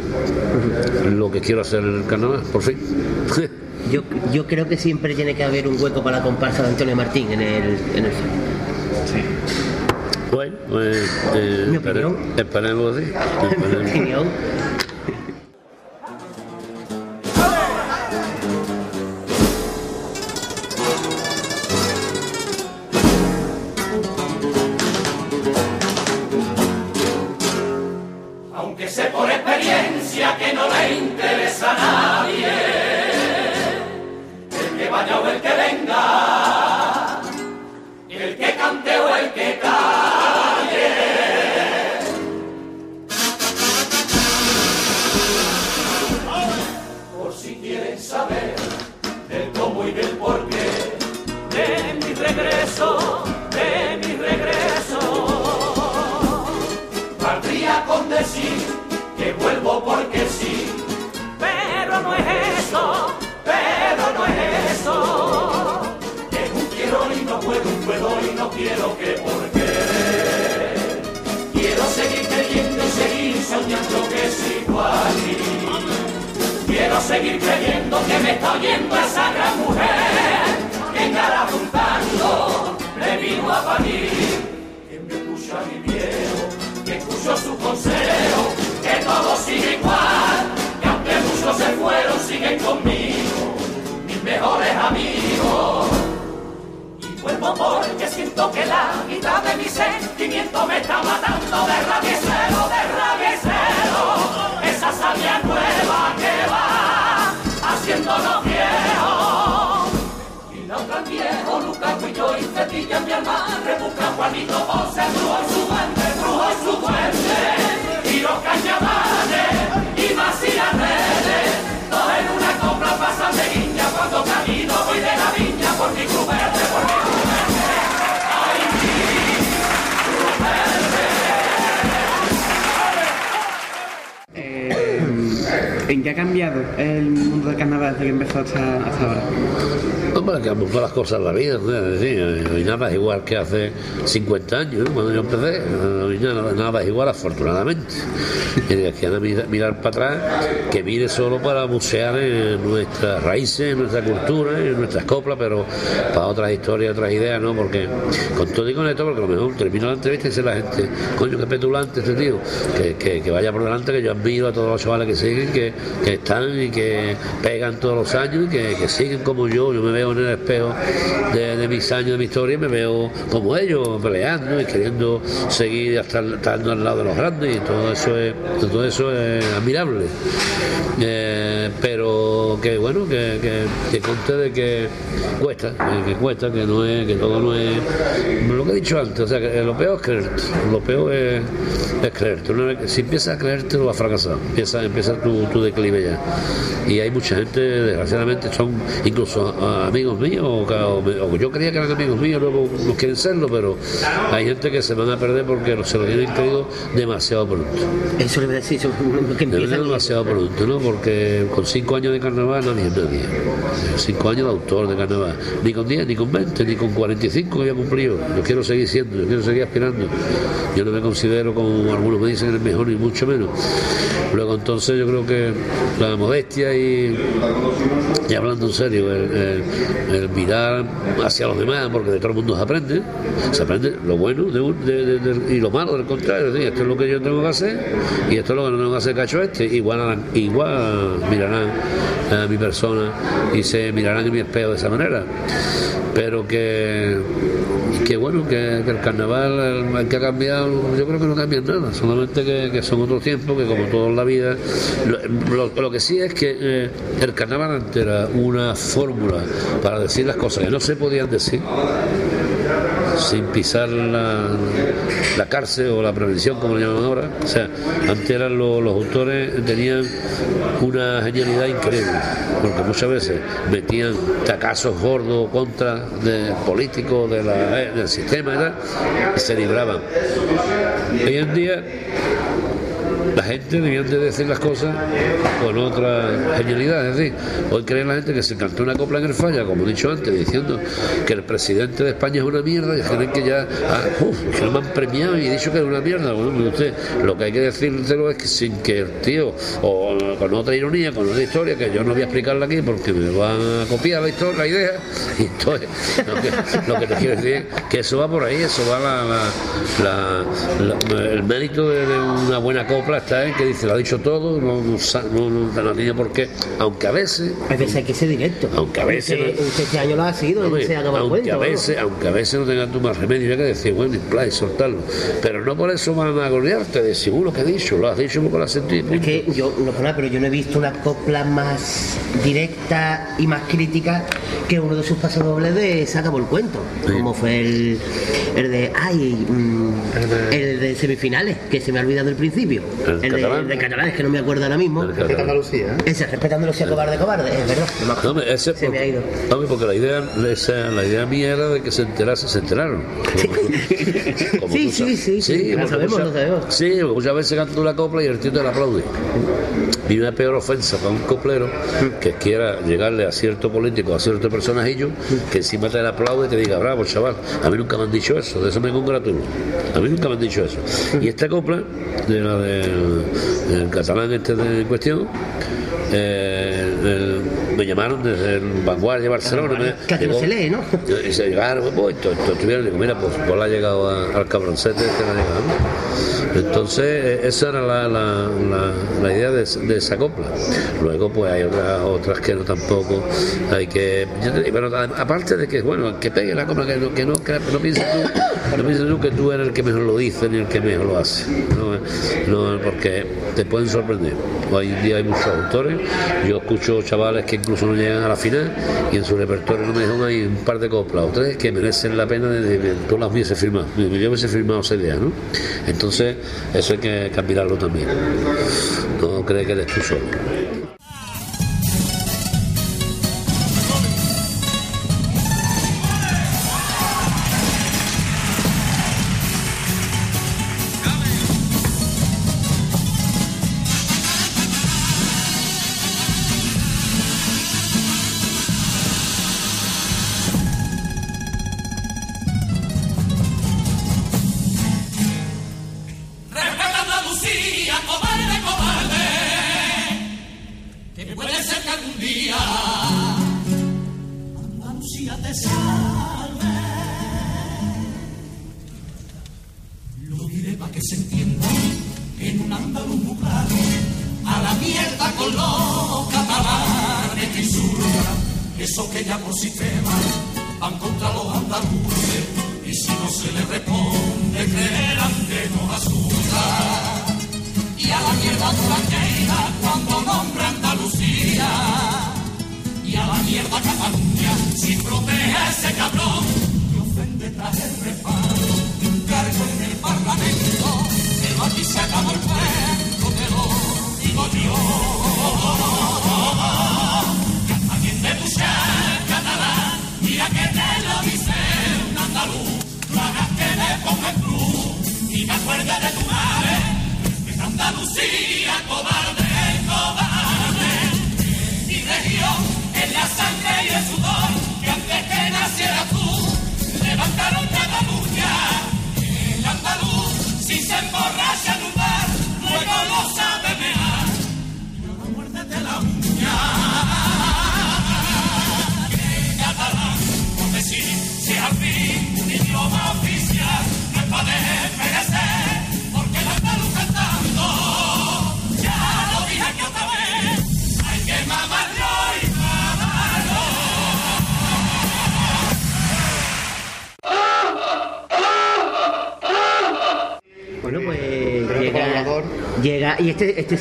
lo que quiero hacer en el carnaval, por fin. Yo, yo creo que siempre tiene que haber un hueco para la comparsa de Antonio Martín en el, en el Bueno, pues, eh, Mi espere- opinión. esperemos. Mi esperemos. En la vida, ¿no? es hoy nada igual que hace 50 años, cuando yo empecé, nada, nada es igual afortunadamente. Y el que mirar, mirar para atrás, que mire solo para bucear en nuestras raíces, en nuestra cultura, en nuestras coplas, pero para otras historias, otras ideas, ¿no? Porque con todo y con esto, porque a lo mejor termino la entrevista y dice la gente, coño, qué petulante este tío, que, que, vaya por delante, que yo admiro a todos los chavales que siguen, que, que están y que pegan todos los años y que, que siguen como yo, yo me veo en el espejo de, de mis años de mi historia y me veo como ellos, peleando y queriendo seguir estando al lado de los grandes y todo eso es, todo eso es admirable. Eh, pero que bueno, que, que, que de que cuesta, que, cuesta, que no es, que todo no es lo que he dicho antes, o sea que lo peor es creerte, lo peor es, es creerte. Una vez si empiezas a creerte lo vas a fracasar, empieza, empieza tu, tu declive ya. Y hay mucha gente, desgraciadamente, son incluso ah, amigos míos, o, yo creía que eran amigos míos, luego no quieren serlo, pero hay gente que se van a perder porque se lo tienen creído demasiado pronto. Eso le voy a decir, eso, que empieza demasiado pronto, ¿no? Porque con cinco años de carnaval nadie es nadie. Cinco años de autor de carnaval. Ni con 10, ni con 20, ni con 45 que había cumplido. Yo quiero seguir siendo, yo quiero seguir aspirando. Yo no me considero, como algunos me dicen, el mejor, ni mucho menos. Luego entonces yo creo que la modestia y, y hablando en serio, el, el- el mirar hacia los demás, porque de todo el mundo se aprende, se aprende lo bueno de- de- de- y lo malo del contrario. Es decir, esto es lo que yo tengo que hacer y esto es lo que no tengo que hacer cacho este. Igual, igual mirarán a mi persona y se mirarán en mi espejo de esa manera. Pero que, que bueno, que, el carnaval que ha cambiado, yo creo que no cambia nada, solamente que, son otros tiempos, que como todo en la vida, lo que sí es que eh, el carnaval antes era una fórmula para decir las cosas que no se podían decir sin pisar la, la cárcel o la prevención, como lo llaman ahora. O sea, antes eran los, los autores tenían una genialidad increíble, porque muchas veces metían tacazos gordos contra de políticos de eh, del sistema y y se libraban. Hoy en día la gente debían de decir las cosas con otra genialidad. Es decir, hoy cree la gente que se cantó una copla en el falla, como he dicho antes, diciendo que el presidente de España es una mierda y creen que ya ah, uf, que lo han premiado y he dicho que es una mierda. Bueno, usted, lo que hay que decírselo es que sin que el tío, o con otra ironía, con otra historia, que yo no voy a explicarla aquí porque me van a copiar la historia, la idea, y entonces lo que, lo que te quiero decir es que eso va por ahí, eso va la- el mérito de, de una buena copla está en que dice, lo ha dicho todo, no, no, no, no, no tiene por qué, aunque a veces A veces hay que ser directo. Aunque a veces no- usted este año lo ha sido, Hombre, se el aunque, cuento. a ¿no? veces, aunque a veces no tengas tú más remedio, hay que decir, bueno, y soltarlo. Pero no por eso van a golearte, de seguro que he dicho, lo has dicho porque lo has sentido. Es que yo, no pero yo no he visto una copla más directa y más crítica que uno de sus pasodobles de Se acabó el cuento, como fue el, el de, ay, mm, el de semifinales, que se me ha olvidado del principio. El El, de, catalán. de es que no me acuerdo ahora mismo. Respeta. Andalucía, ¿eh? Ese, respetándolo sea cobarde, cobarde, es verdad. no me. No, ese Se me ha ido. Hombre, porque la idea, esa- la idea mía era de que se enterase, se enteraron. Como Sí, sí, sí, sí, lo sabemos, lo sabemos. Sí, porque muchas veces canto la copla y el tío te la aplaude. Y una peor ofensa para un coplero que quiera llegarle a cierto político, a cierto personajillo, que encima te la aplaude y te diga, bravo, chaval. A mí nunca me han dicho eso, de eso me congratulo. A mí nunca me han dicho eso. Y esta copla, de la del catalán este de cuestión, eh, me llamaron desde el Vanguardia Barcelona. me- hace no se lee, ¿no? y se llegaron, pues, esto, esto estuvieron, digo, mira, pues, pues le ha llegado a- al cabroncete este ha llegado. ¿no? Entonces, eh, esa era la, la, la, la idea de, de esa copla. Luego, pues hay otras, otras que no tampoco hay que. bueno, aparte de que, bueno, que pegue la copla, que no, que no, que no pienses tú, no pienses tú que tú eres el que mejor lo dice ni el que mejor lo hace. No, no porque te pueden sorprender. Hoy en día hay muchos autores, yo escucho chavales que incluso no llegan a la final y en su repertorio no me dejan ahí un par de coplas o que merecen la pena de, tú las hubiese firmado. Yo hubiese firmado esa idea, ¿no? Entonces, eso hay que cambiarlo también. No crees que eres tú solo.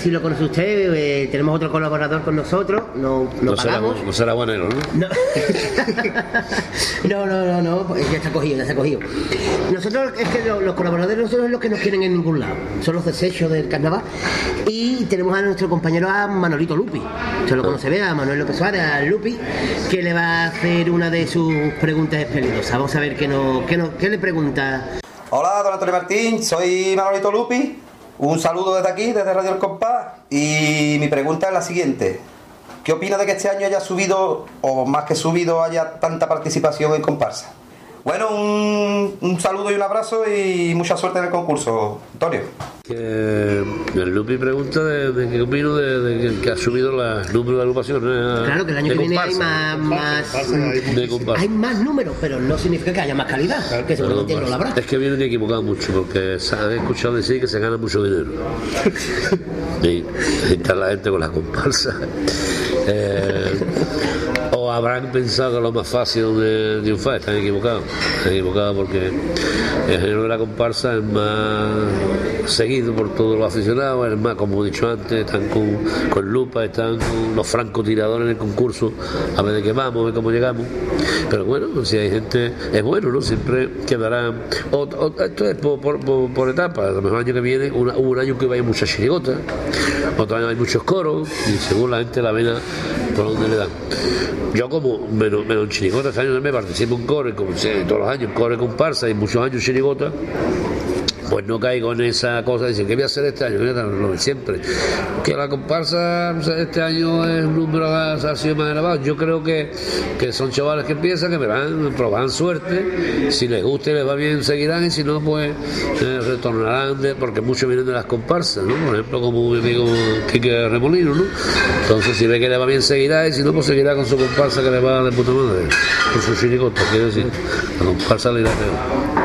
Sí lo conoce usted. eh, tenemos otro colaborador con nosotros. No, no, No será, no será guanero, ¿no? No. no, no, no, no, pues ya está cogido, ya está cogido. Nosotros, es que lo- los colaboradores nosotros son los que nos quieren en ningún lado, son los desechos del carnaval. Y tenemos a nuestro compañero a Manolito Lupi, se lo conoce bien, a Manuel López Suárez, a Lupi, que le va a hacer una de sus preguntas espelidosas. Vamos a ver qué, no, qué, no- qué le pregunta. Hola, don Antonio Martín, soy Manolito Lupi. Un saludo desde aquí, desde Radio El Compás. Y mi pregunta es la siguiente. ¿Qué opina de que este año haya subido, o más que subido, haya tanta participación en comparsa? Bueno, un, un saludo y un abrazo y mucha suerte en el concurso, Antonio. Que el Lupi pregunta de, de qué opino de, de que, que ha subido la- número de agrupaciones. Claro que el año que viene hay comparsa. más, más comparsa, hay De comparsa. hay más números, pero no significa que haya más calidad, que seguramente no la habrá. Es que vienen equivocados mucho porque se han escuchado decir que se gana mucho dinero. y, y está la gente con la comparsa. Eh, habrán pensado que lo más fácil de triunfar, están equivocados. Están equivocados porque el género de la comparsa es más seguido por todos los aficionados, es más, como he dicho antes, están con, lupa, están los francotiradores en el concurso, a ver de qué vamos, a ver cómo llegamos. Pero bueno, si hay gente, es bueno, ¿no? Siempre quedará. esto es por, por, etapas. A lo mejor el año que viene, hubo un año que iba a ir muchas chirigotas, otro año hay muchos coros, y según la gente la vena por donde le dan. Yo, como menos, menos en chirigotas, este año también participo en coro, y como todos los años, coro y comparsa, y muchos años chirigotas pues no caigo en esa cosa, dicen, ¿qué voy a hacer este año? Lo de siempre. Que la comparsa este año es un número ha, sido más elevado. Yo creo que, que son chavales que empiezan, que verán, probarán suerte. Si les gusta y les va bien, seguirán, y si no, pues eh, retornarán, porque muchos vienen de las comparsas, ¿no? Por ejemplo, como mi amigo Quique Remolino, ¿no? Entonces, si ve que le va bien, seguirá, y si no, pues seguirá con su comparsa que le va de puta madre, con su chiricota, quiero decir. La comparsa le irá peor.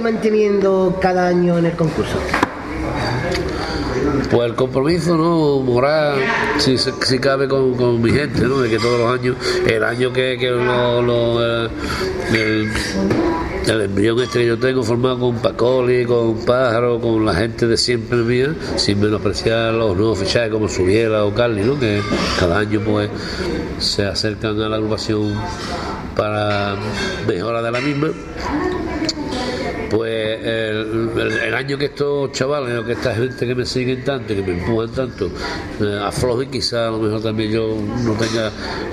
Manteniendo cada año en el concurso? Pues el compromiso, ¿no? Moral, si, si cabe con, mi gente, ¿no? De que todos los años, el año que, lo, lo, eh, el, embrión este que yo tengo formado con Pacoli, con Pájaro, con la gente de siempre mía, sin menospreciar los nuevos fichajes como Subiela o Carly, ¿no? Que cada año pues se acercan a la agrupación para mejora de la misma que estos chavales que esta gente que me siguen tanto que me empujan tanto eh, aflojen quizá a lo mejor también yo no tenga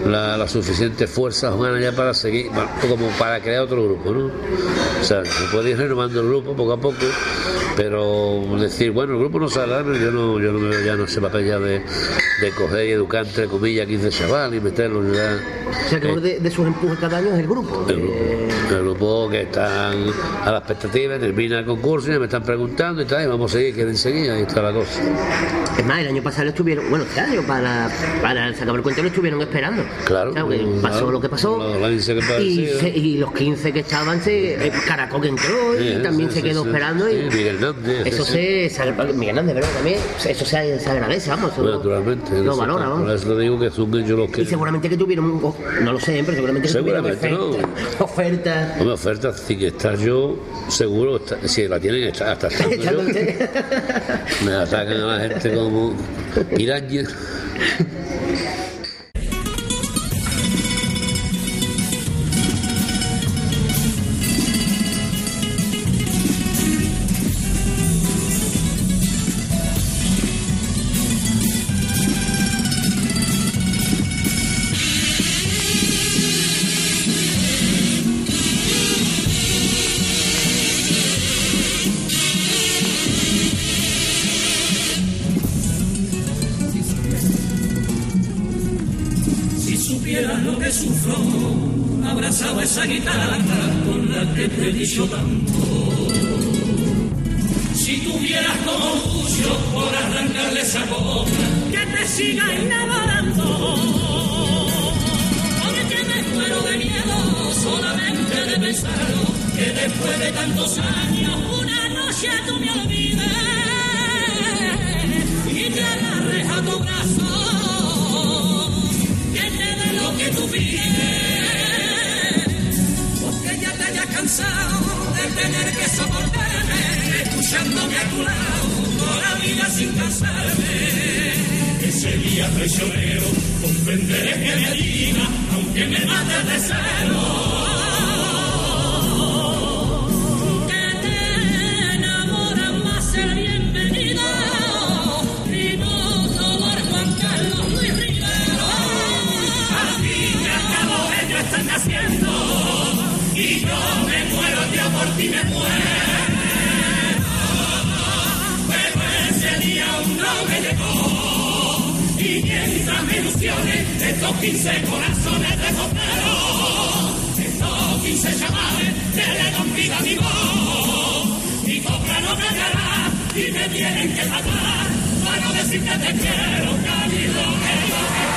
la, la suficiente fuerza ganas ya para seguir como para crear otro grupo ¿no? o sea se puede ir renovando el grupo poco a poco pero decir bueno el grupo no sale yo no yo no me veo ya no sé papel ya de, de coger y educar entre comillas 15 chavales y meterlos ya O sea, que de, de sus empujes cada año es el grupo. el grupo, Eh, el grupo que están a la expectativa, termina el concurso y me están preguntando y tal, y vamos a seguir, quieren seguir, ahí está la cosa. es más, el año pasado lo estuvieron, bueno, este año para, para sacar el cuento lo estuvieron esperando. Claro. Claro, que pasó Claro. lo que pasó. La que y, se- y los 15 que estaban, se, eh, Caracol que entró y Sí, también sí, se quedó esperando. Y Miguel Hernández, Eso se, Miguel Hernández, ¿verdad? También, eso se, se agradece, vamos. Eso naturalmente. Lo eso valora, vamos. Por eso digo que son ellos los que. Y seguramente que tuvieron, un- no lo sé, pero seguramente Seguramente oferta, oferta. No me oferta, sí que estar yo seguro, está- si la tienen, está- hasta yo, me atacan a la gente como pirañas. Supieras lo que sufro, abrazado a esa guitarra con la que te dicho tanto. Si tuvieras como por arrancarle esa boca, que te siga enamorando. Porque me muero de miedo solamente de pensarlo, que después de tantos años, una noche tú me olvides y te agarres a tu brazo que tú vives, porque ya te haya cansado de tener que soportarme, escuchándome a tu lado toda la vida sin cansarme. Ese día traicionero, comprenderé que me diga, aunque me mates de celo. Me ilusiones estos 15 corazones de copero, estos 15 chavales que le dan vida a mi voz, mi copla no me callará y me tienen que matar para decir que te quiero, querido, querido. Eh,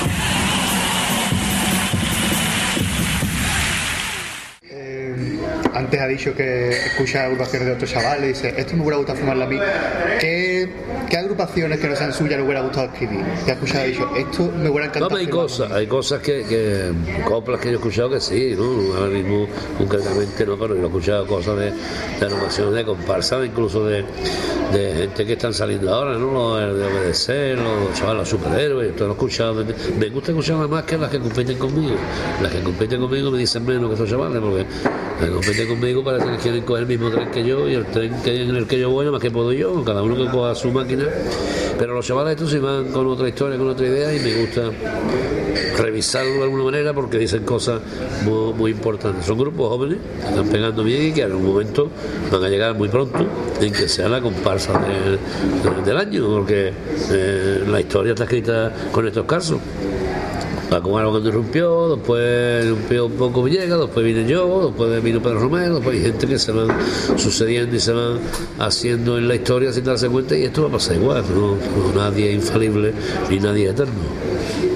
antes ha dicho que escucha agrupaciones de otros chavales y dice, esto me hubiera gustado formarla a mí. ¿Qué, qué agrupaciones que no sean suyas le hubiera gustado escribir? Que ha escuchado ha dicho, esto me hubiera No, encantado. pero hay firmarlo". cosas, hay cosas que, que, coplas que yo he escuchado que sí, ¿no? Ahora mismo concretamente no, pero yo he escuchado cosas de, de animaciones de comparsa, incluso de, de gente que están saliendo ahora, ¿no? Los de obedecer, los chavales, los superhéroes, esto lo he escuchado. Me, me gusta escuchar más que las que compiten conmigo. Las que compiten conmigo me dicen menos que esos chavales, porque las que compiten conmigo parece que quieren coger el mismo tren que yo y el tren que, en el que yo voy, más que puedo yo, cada uno que coja su máquina. Pero los chavales estos sí van con otra historia, con otra idea y me gusta revisarlo de alguna manera porque dicen cosas muy, importantes. Son grupos jóvenes que están pegando bien y que en algún momento van a llegar muy pronto en que sea la comparsa del- del año, porque eh, la historia está escrita con estos casos. Paco Maro cuando irrumpió, después irrumpió un poco Villegas, después vine yo, después vino Pedro Romero, después hay gente que se van sucediendo y se van haciendo en la historia sin darse cuenta y esto va a pasar igual, no, nadie es infalible ni nadie es eterno.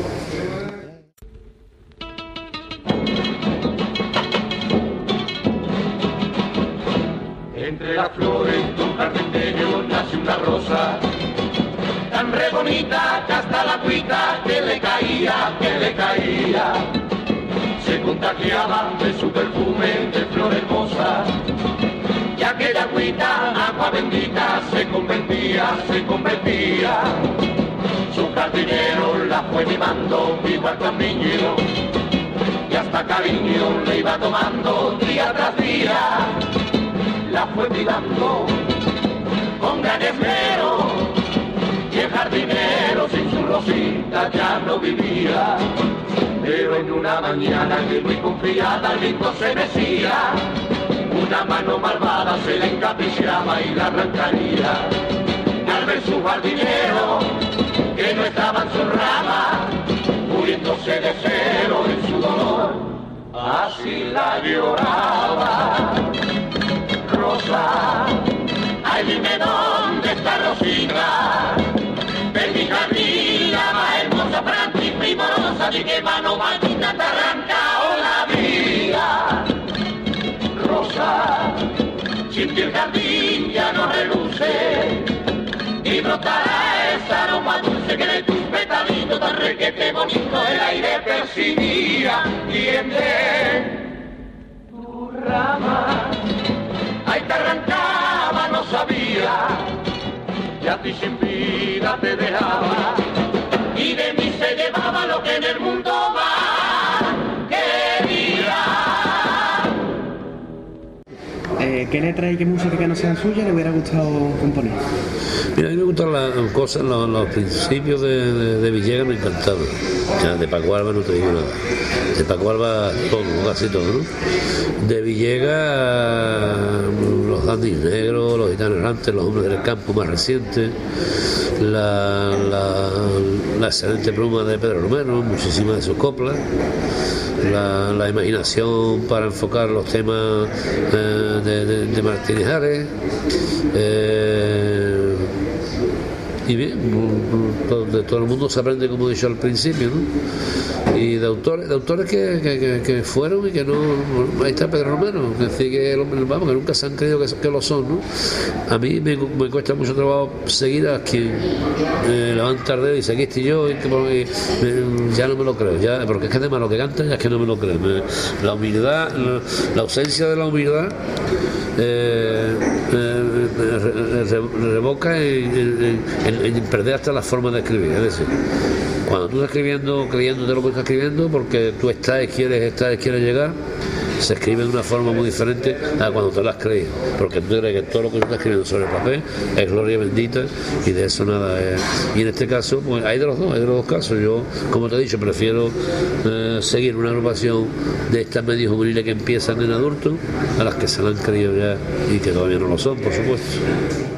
De su perfume de flor hermosa y aquella agüita, agua bendita, se convertía, se convertía. Su jardinero la fue mimando igual un niño y hasta cariño le iba tomando día tras día. La fue cuidando con gran esmero. Y el jardinero sin su rosita ya no vivía. Pero en una mañana que muy confiada el se mecía, una mano malvada se le encapriciaba y la arrancaría. Al ver su jardinero que no estaba en su rama, muriéndose de cero en su dolor, así la lloraba. Rosa, ay dime dónde qué mano maldita te arrancao la vida. Rosa, sin ti el jardín ya no reluce, y brotará esa aroma dulce que de tus petalitos tan requete bonito el aire percibía, en tu rama Ay, te arrancaba, no sabía, y a ti sin vida te dejaba, y de mí se llevaba lo que en el mundo más quería. Eh, ¿Qué letra y qué música que no sean suyas le hubiera gustado componer? Mira, a mí me gustan las cosas, los, los principios de, de, de Villegas me encantaban. Ya, de Paco Alba no te digo nada. De Paco Alba todo, casi todo, ¿no? De Villegas, los dandis negros, los gitanos errantes, los hombres del campo más recientes, la, excelente pluma de Pedro Romero, muchísimas de sus coplas. La, la imaginación para enfocar los temas eh, de, de, de Martínez Ares, eh, y bien, de todo el mundo se aprende como he dicho al principio, ¿no? Y de autores, de autores que, que- fueron y que no. Ahí está Pedro Romero, que vamos, que nunca se han creído que, lo son, ¿no? A mí me, me cuesta mucho trabajo seguir a quien eh, levanta el y dice aquí estoy yo, y ya no me lo creo, ya, porque es que además lo que canta ya es que no me lo creo. La humildad, la, ausencia de la humildad eh, eh, revoca en, en- perder hasta la forma de escribir. Es decir, Cuando tú estás escribiendo, creyéndote lo que estás escribiendo, porque tú estás y quieres estar y quieres llegar, se escribe de una forma muy diferente a cuando te lo has creído. Porque tú crees que todo lo que tú estás escribiendo sobre el papel es gloria bendita y de eso nada es. Y en este caso, pues hay de los dos, hay de los dos casos. Yo, como te he dicho, prefiero eh, seguir una agrupación de estas medios juveniles que empiezan en adultos a las que se lo han creído ya y que todavía no lo son, por supuesto.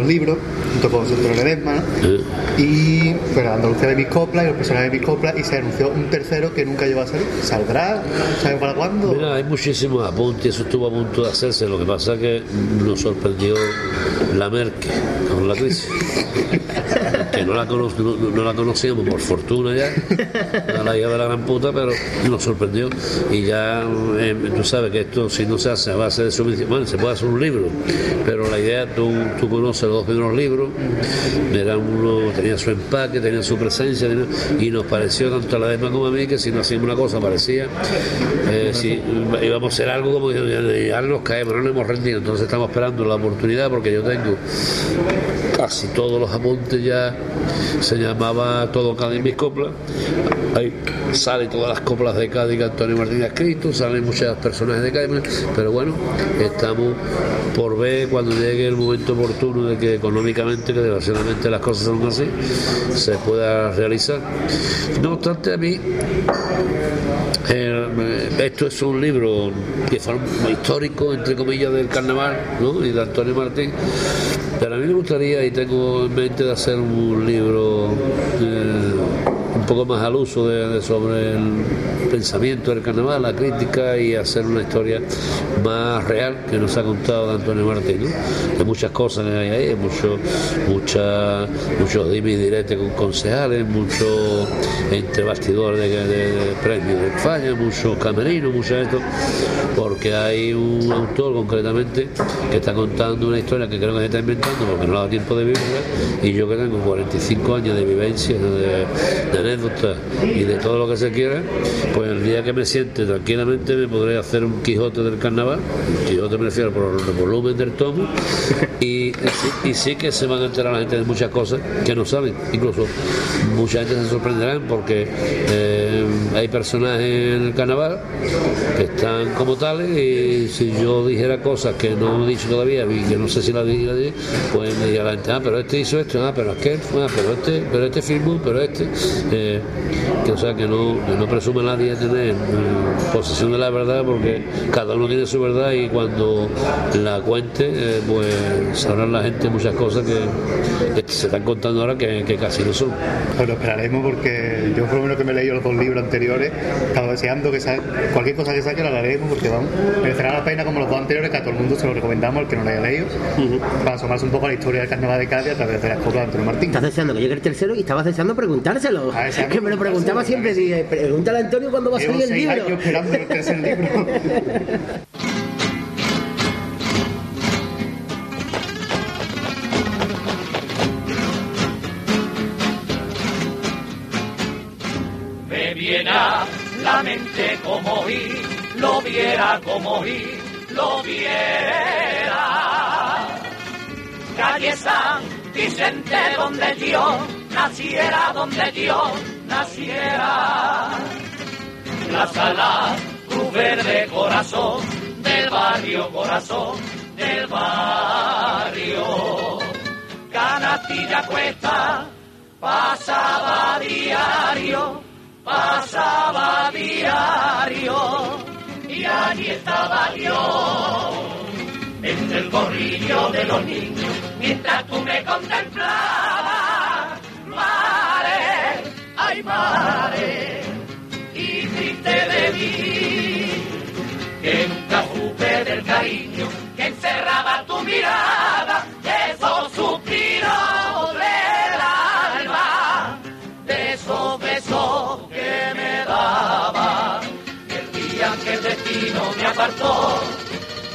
Dos libros, junto con Centro Ledesma, ¿no? y bueno, Andalucía de mis coplas y los personajes de mis coplas, y se anunció un tercero que nunca llegó a salir. ¿Saldrá? ¿Sabe para cuándo? Mira, hay muchísimos apuntes, eso estuvo a punto de hacerse, lo que pasa es que nos sorprendió la Merkel con la crisis. que no la, cono- no, no la conocíamos por fortuna ya, a la hija de la gran puta, pero nos sorprendió. Y ya, eh, tú sabes que esto, si no se hace a base de sumisión, bueno, se puede hacer un libro, pero idea, tú, tú conoces los dos primeros libros, eran uno, tenía su empaque, tenía su presencia, y nos pareció tanto a la demás como a mí que si no hacíamos una cosa parecía, eh, íbamos a hacer algo como que ya- ya nos caemos, no nos hemos rendido, entonces estamos esperando la oportunidad porque yo tengo casi todos los apuntes ya se llamaba todo en mis coplas salen todas las coplas de Cádiz que Antonio Martín ha escrito salen muchos personajes de Cádiz pero bueno estamos por ver cuando llegue el momento oportuno de que económicamente que desgraciadamente las cosas son así se pueda realizar no obstante a mí eh, esto es un libro histórico, entre comillas, del carnaval ¿no? y de Antonio Martín. Pero a mí me gustaría, y tengo en mente, de hacer un libro eh, poco más al uso de, sobre el pensamiento del carnaval, la crítica y hacer una historia más real que nos ha contado Antonio Martín. ¿no? Hay muchas cosas que hay ahí, mucho, mucha, muchos dimes y diretes con concejales, muchos entre bastidores de, premios de Falla, muchos camerinos, mucho esto, porque hay un autor concretamente que está contando una historia que creo que se está inventando porque no ha dado tiempo de vivirla y yo que tengo 45 años de vivencia, de, de anécdotas y de todo lo que se quiera, pues el día que me siente tranquilamente me podré hacer un Quijote del carnaval, un Quijote me refiero por el volumen del tomo, y, y sí- que se van a enterar la gente de muchas cosas que no saben, incluso mucha gente se sorprenderán porque eh, hay personajes en el carnaval que están como tales y si yo dijera cosas que no he dicho todavía y que no sé si las dije, las dije, pues me diría la gente, ah, pero este hizo esto, ah, pero aquel, ah, pero este, pero este firmó, pero este, eh, que, que, o sea, que no, que no presume nadie tener mm, posesión de la verdad porque cada uno tiene su verdad y cuando la cuente, eh, pues sabrán la gente muchas cosas que, que se están contando ahora que, que casi no son. Pues lo esperaremos porque yo por lo menos que me he leído los dos libros anteriores, estaba deseando que sa- cualquier cosa que saque la haremos porque vamos, merecerá la pena como los dos anteriores que a todo el mundo se lo recomendamos, el que no lo haya leído, para asomarse un poco a la historia del carnaval de Cádiz a través de las coplas de Antonio Martín. Estás deseando que llegue el tercero y estabas deseando preguntárselo. Ah, exacto. que me lo preguntaba siempre. Dije, pregúntale a Antonio cuándo va a salir el libro. años esperando el tercer libro. Me viene a la mente como oí, lo viera como oí, lo viera. Calle San Vicente donde yo naciera, donde yo naciera. La sala Cruz Verde Corazón del barrio Corazón del barrio. Canastilla Cuesta pasaba diario, pasaba diario y allí estaba yo entre el corrillo de los niños mientras tú me contemplabas, ay mare, y triste de mí que nunca supe del cariño que encerraba tu mirada, de esos suspiros del alma, de esos besos que me daba. El día que el destino me apartó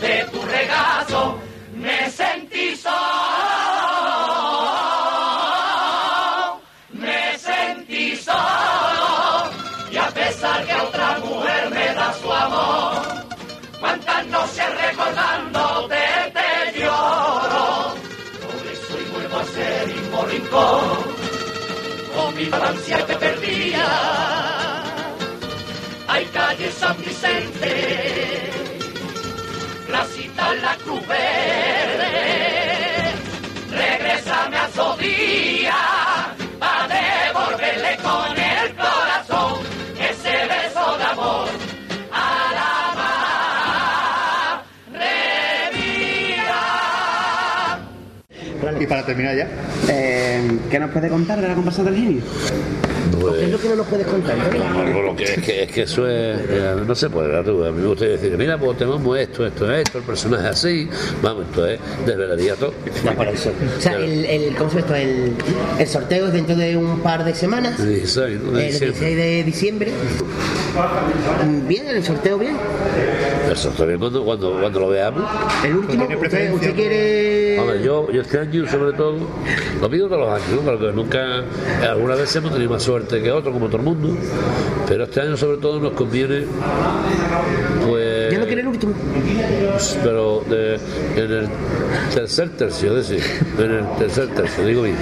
de tu regazo, me sentí solo, noches recordándote te lloro. Por eso y vuelvo a ser mismo con mi infancia te perdía. Hay calle San Vicente, Placita La Cruz Verde, regrésame a su Y para terminar ya, Eh, ¿Qué nos puede contar de la comparsa del genio? Pues, ¿Qué es lo que no nos puedes contar? no? Lo que es, que, es que eso es, eh, no se puede, ¿verdad? Tú, A mí me gustaría decir, mira, pues tenemos esto, esto, esto, el personaje así, vamos, esto es, desvelaría todo. Ya, por eso. O sea, el, el, ¿cómo se esto? El, el sorteo es dentro de un par de semanas. El 16, ¿no? De El diciembre. 16 de diciembre. Bien, el sorteo bien. Eso bien cuando, cuando, cuando lo veamos. El último, ¿Tiene usted, quiere... Hombre, yo, yo este año, sobre todo, lo pido todos los años, ¿no? porque nunca, algunas veces hemos tenido más suerte que otros, como todo el mundo, pero este año, sobre todo, nos conviene, pues. ¿Ya no quiere el último? Pero de- en el tercer tercio, es decir, en el tercer tercio, digo bien.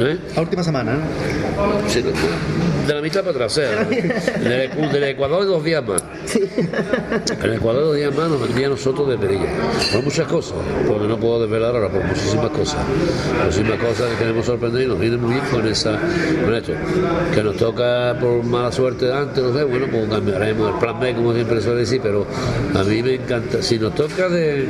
¿Eh? la última semana, ¿no? Sí, de la mitad para atrás, sea, del, del Ecuador dos días más. En el Ecuador dos días más nos vendría a nosotros de perilla. Por muchas cosas, porque no puedo desvelar ahora, por muchísimas cosas. Muchísimas cosas que queremos sorprender y nos viene muy bien con esa, con esto. Que nos toca por mala suerte antes, no sé, bueno, pues cambiaremos el plan B, como siempre suele decir, pero a mí me encanta. Si nos toca de,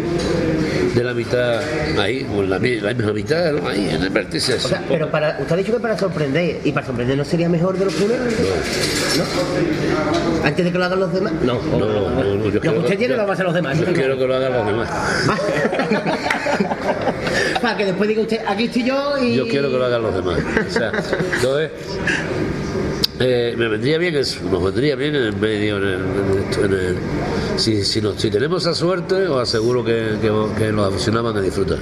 de la mitad ahí, o en la, la misma mitad, ¿no? ahí, en el vértice. O sea, pero para, usted ha dicho que para sorprender, y para sorprender no sería mejor de los ¿no? Antes de que lo hagan los demás. No, No, no, no, no, yo Lo que quiero- usted lo va a hacer los demás. Yo quiero que lo hagan los demás. para que después diga usted, aquí estoy yo y. Yo quiero que lo hagan los demás. O sea, entonces, eh, me vendría bien eso, nos vendría bien en el medio, en el, si, si, nos- si tenemos esa suerte, os aseguro que, que, los aficionados van a disfrutar.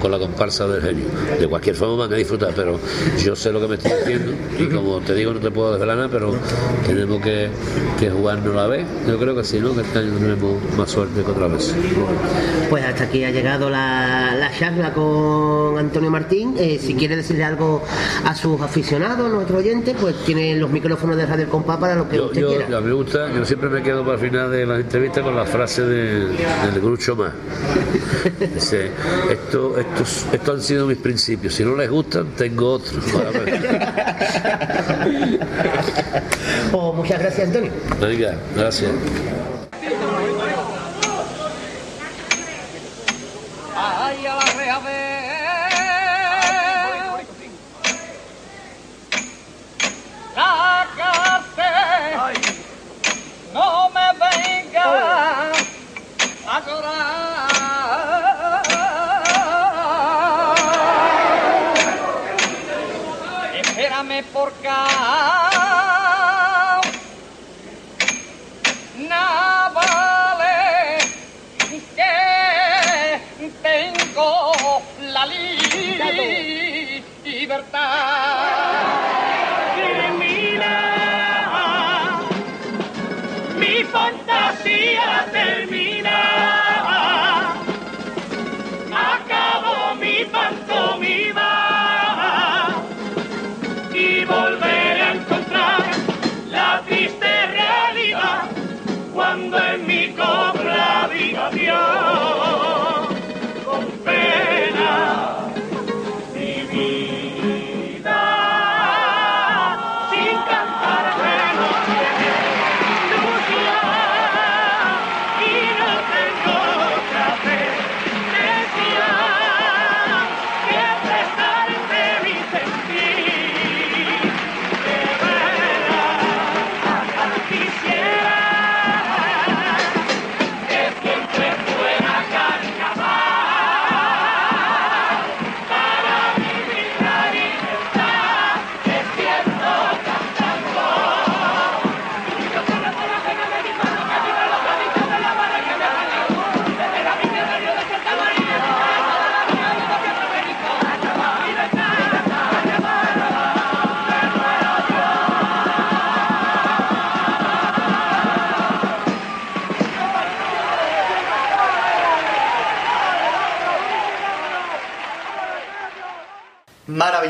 Con, la comparsa del genio. De cualquier forma van a disfrutar, pero yo sé lo que me estoy diciendo y como te digo no te puedo desvelar nada, pero tenemos que, que jugarnos la vez. Yo creo que sí, ¿no? Que este año tenemos más suerte que otra vez. Pues hasta aquí ha llegado la, la charla con Antonio Martín. Eh, si quiere decirle algo a sus aficionados, nuestros oyentes. Pues tiene los micrófonos de Radio Compás para lo que Yo, usted yo- quiera. a mí me gusta, yo siempre me quedo para el final de las entrevistas con la frase de- del Grucho más. Dice, esto, estos, estos han sido mis principios. Si no les gustan, tengo otros. Pues muchas gracias, Antonio. Venga, gracias. Libertad.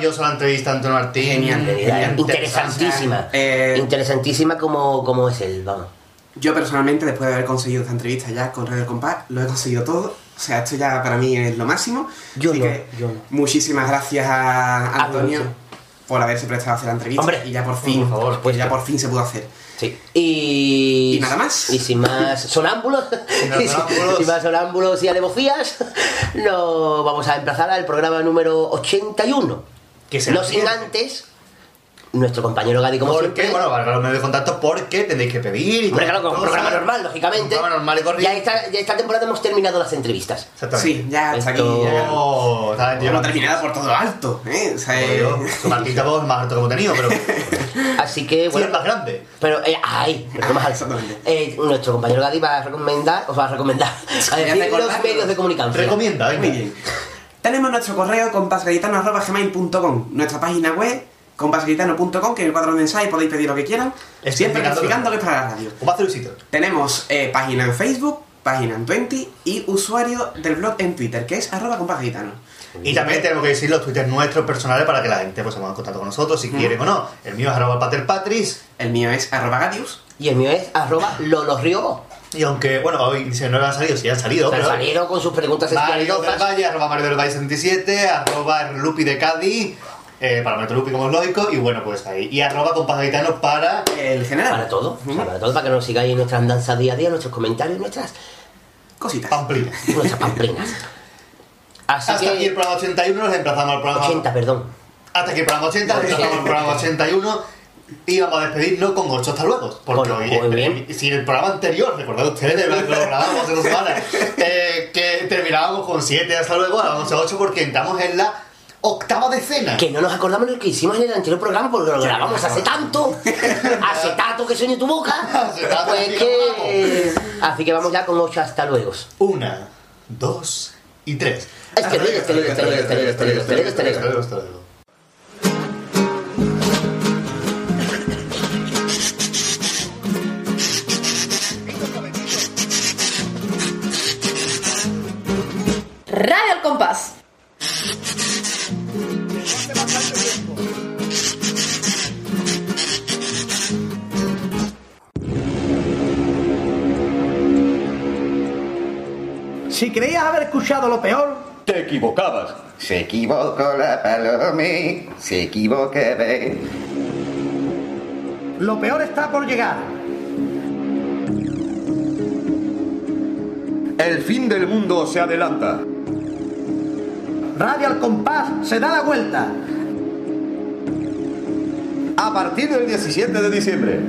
Maravillosa la entrevista, Antonio Martín. Genial, genial. Interesantísima. Eh, Interesantísima como, como es él, vamos. Yo personalmente, después de haber conseguido esta entrevista ya con Radio El Compás, lo he conseguido todo. O sea, esto ya para mí es lo máximo. Yo Así no, que yo no. Muchísimas gracias a Antonio por haberse prestado a hacer la entrevista. Hombre, y ya por fin, por favor, pues ya por fin se pudo hacer. Sí. Y, ¿Y nada más? Y sin más sonámbulos, y sin- sonámbulos. sin más sonámbulos y alevosías, nos vamos a emplazar al programa número 81. Que será no sin antes, nuestro compañero Gadi, como Porque, siempre. bueno, valga los medios de contacto porque tenéis que pedir y Hombre, claro, como un programa normal, lógicamente. Un programa normal y corriente. Ya esta, ya esta temporada hemos terminado las entrevistas. Exactamente. Sí, ya hasta aquí. Ya, Oh, hemos terminado por todo lo alto. ¿eh? O sea, eh, yo, su Martín voz más alto que hemos tenido, pero Así que, sí, bueno. el más grande. Pero, eh, ay, pero más alto. Exactamente. Eh, nuestro compañero Gadi va a recomendar, os va a recomendar, a decir los medios de comunicación. Recomienda, venga. Muy bien. Tenemos nuestro correo compasgaditano.gmail.com Nuestra página web compasgaditano.com que en el cuadro de mensaje podéis pedir lo que quieran. Siempre Especificando que- es para la radio. Os va a hacer un sitio. Tenemos eh, página en Facebook, página en Twenty y usuario del blog en Twitter, que es arroba compasgaditano. Y también tenemos que decir los twitters nuestros personales para que la gente pues, se ponga en contacto con nosotros si quieren o no. El mío es arroba paterpatris. El mío es arroba gadius. Y el mío es arroba lolosriobos. Y aunque, bueno, hoy si no han salido, sí han salido. Se han pero- salido con sus preguntas esclarecidas. Valle, arroba Mario del Valle 77, arroba Lupi de Cádiz, eh, para Lupi como es lógico, y bueno, pues ahí. Y arroba Compasgaditano para... El general. Para todo, o sea, para todo, para que nos sigáis en nuestras andanzas día a día, nuestros comentarios, nuestras, Cositas. Pamplina. nuestras pamplinas. Así Hasta aquí el programa 81, nos emplazamos al programa... 80, perdón. Hasta aquí el programa 80, nos emplazamos al programa 81. Y vamos a despedirnos con 8 hasta luego. Porque Bueno, hoy, muy bien. si el programa anterior, recordad ustedes, lo grabamos hace dos semanas, eh, que terminábamos con 7 hasta luego, ahora vamos a 8 porque entramos en la octava decena. Que no nos acordamos lo que hicimos en el anterior programa porque lo grabamos hace tanto, hace tanto que sueñe tu boca. Hace tanto Pues que que. Así que vamos ya con 8 hasta luego. Una, dos y tres. Este luego, este luego, este luego, este luego, este luego. Hasta luego. Radio al Compás. Si creías haber escuchado lo peor, te equivocabas. Se equivocó la palomé, se equivocaba. Lo peor está por llegar. El fin del mundo se adelanta. Radio al compás se da la vuelta. A partir del 17 de diciembre.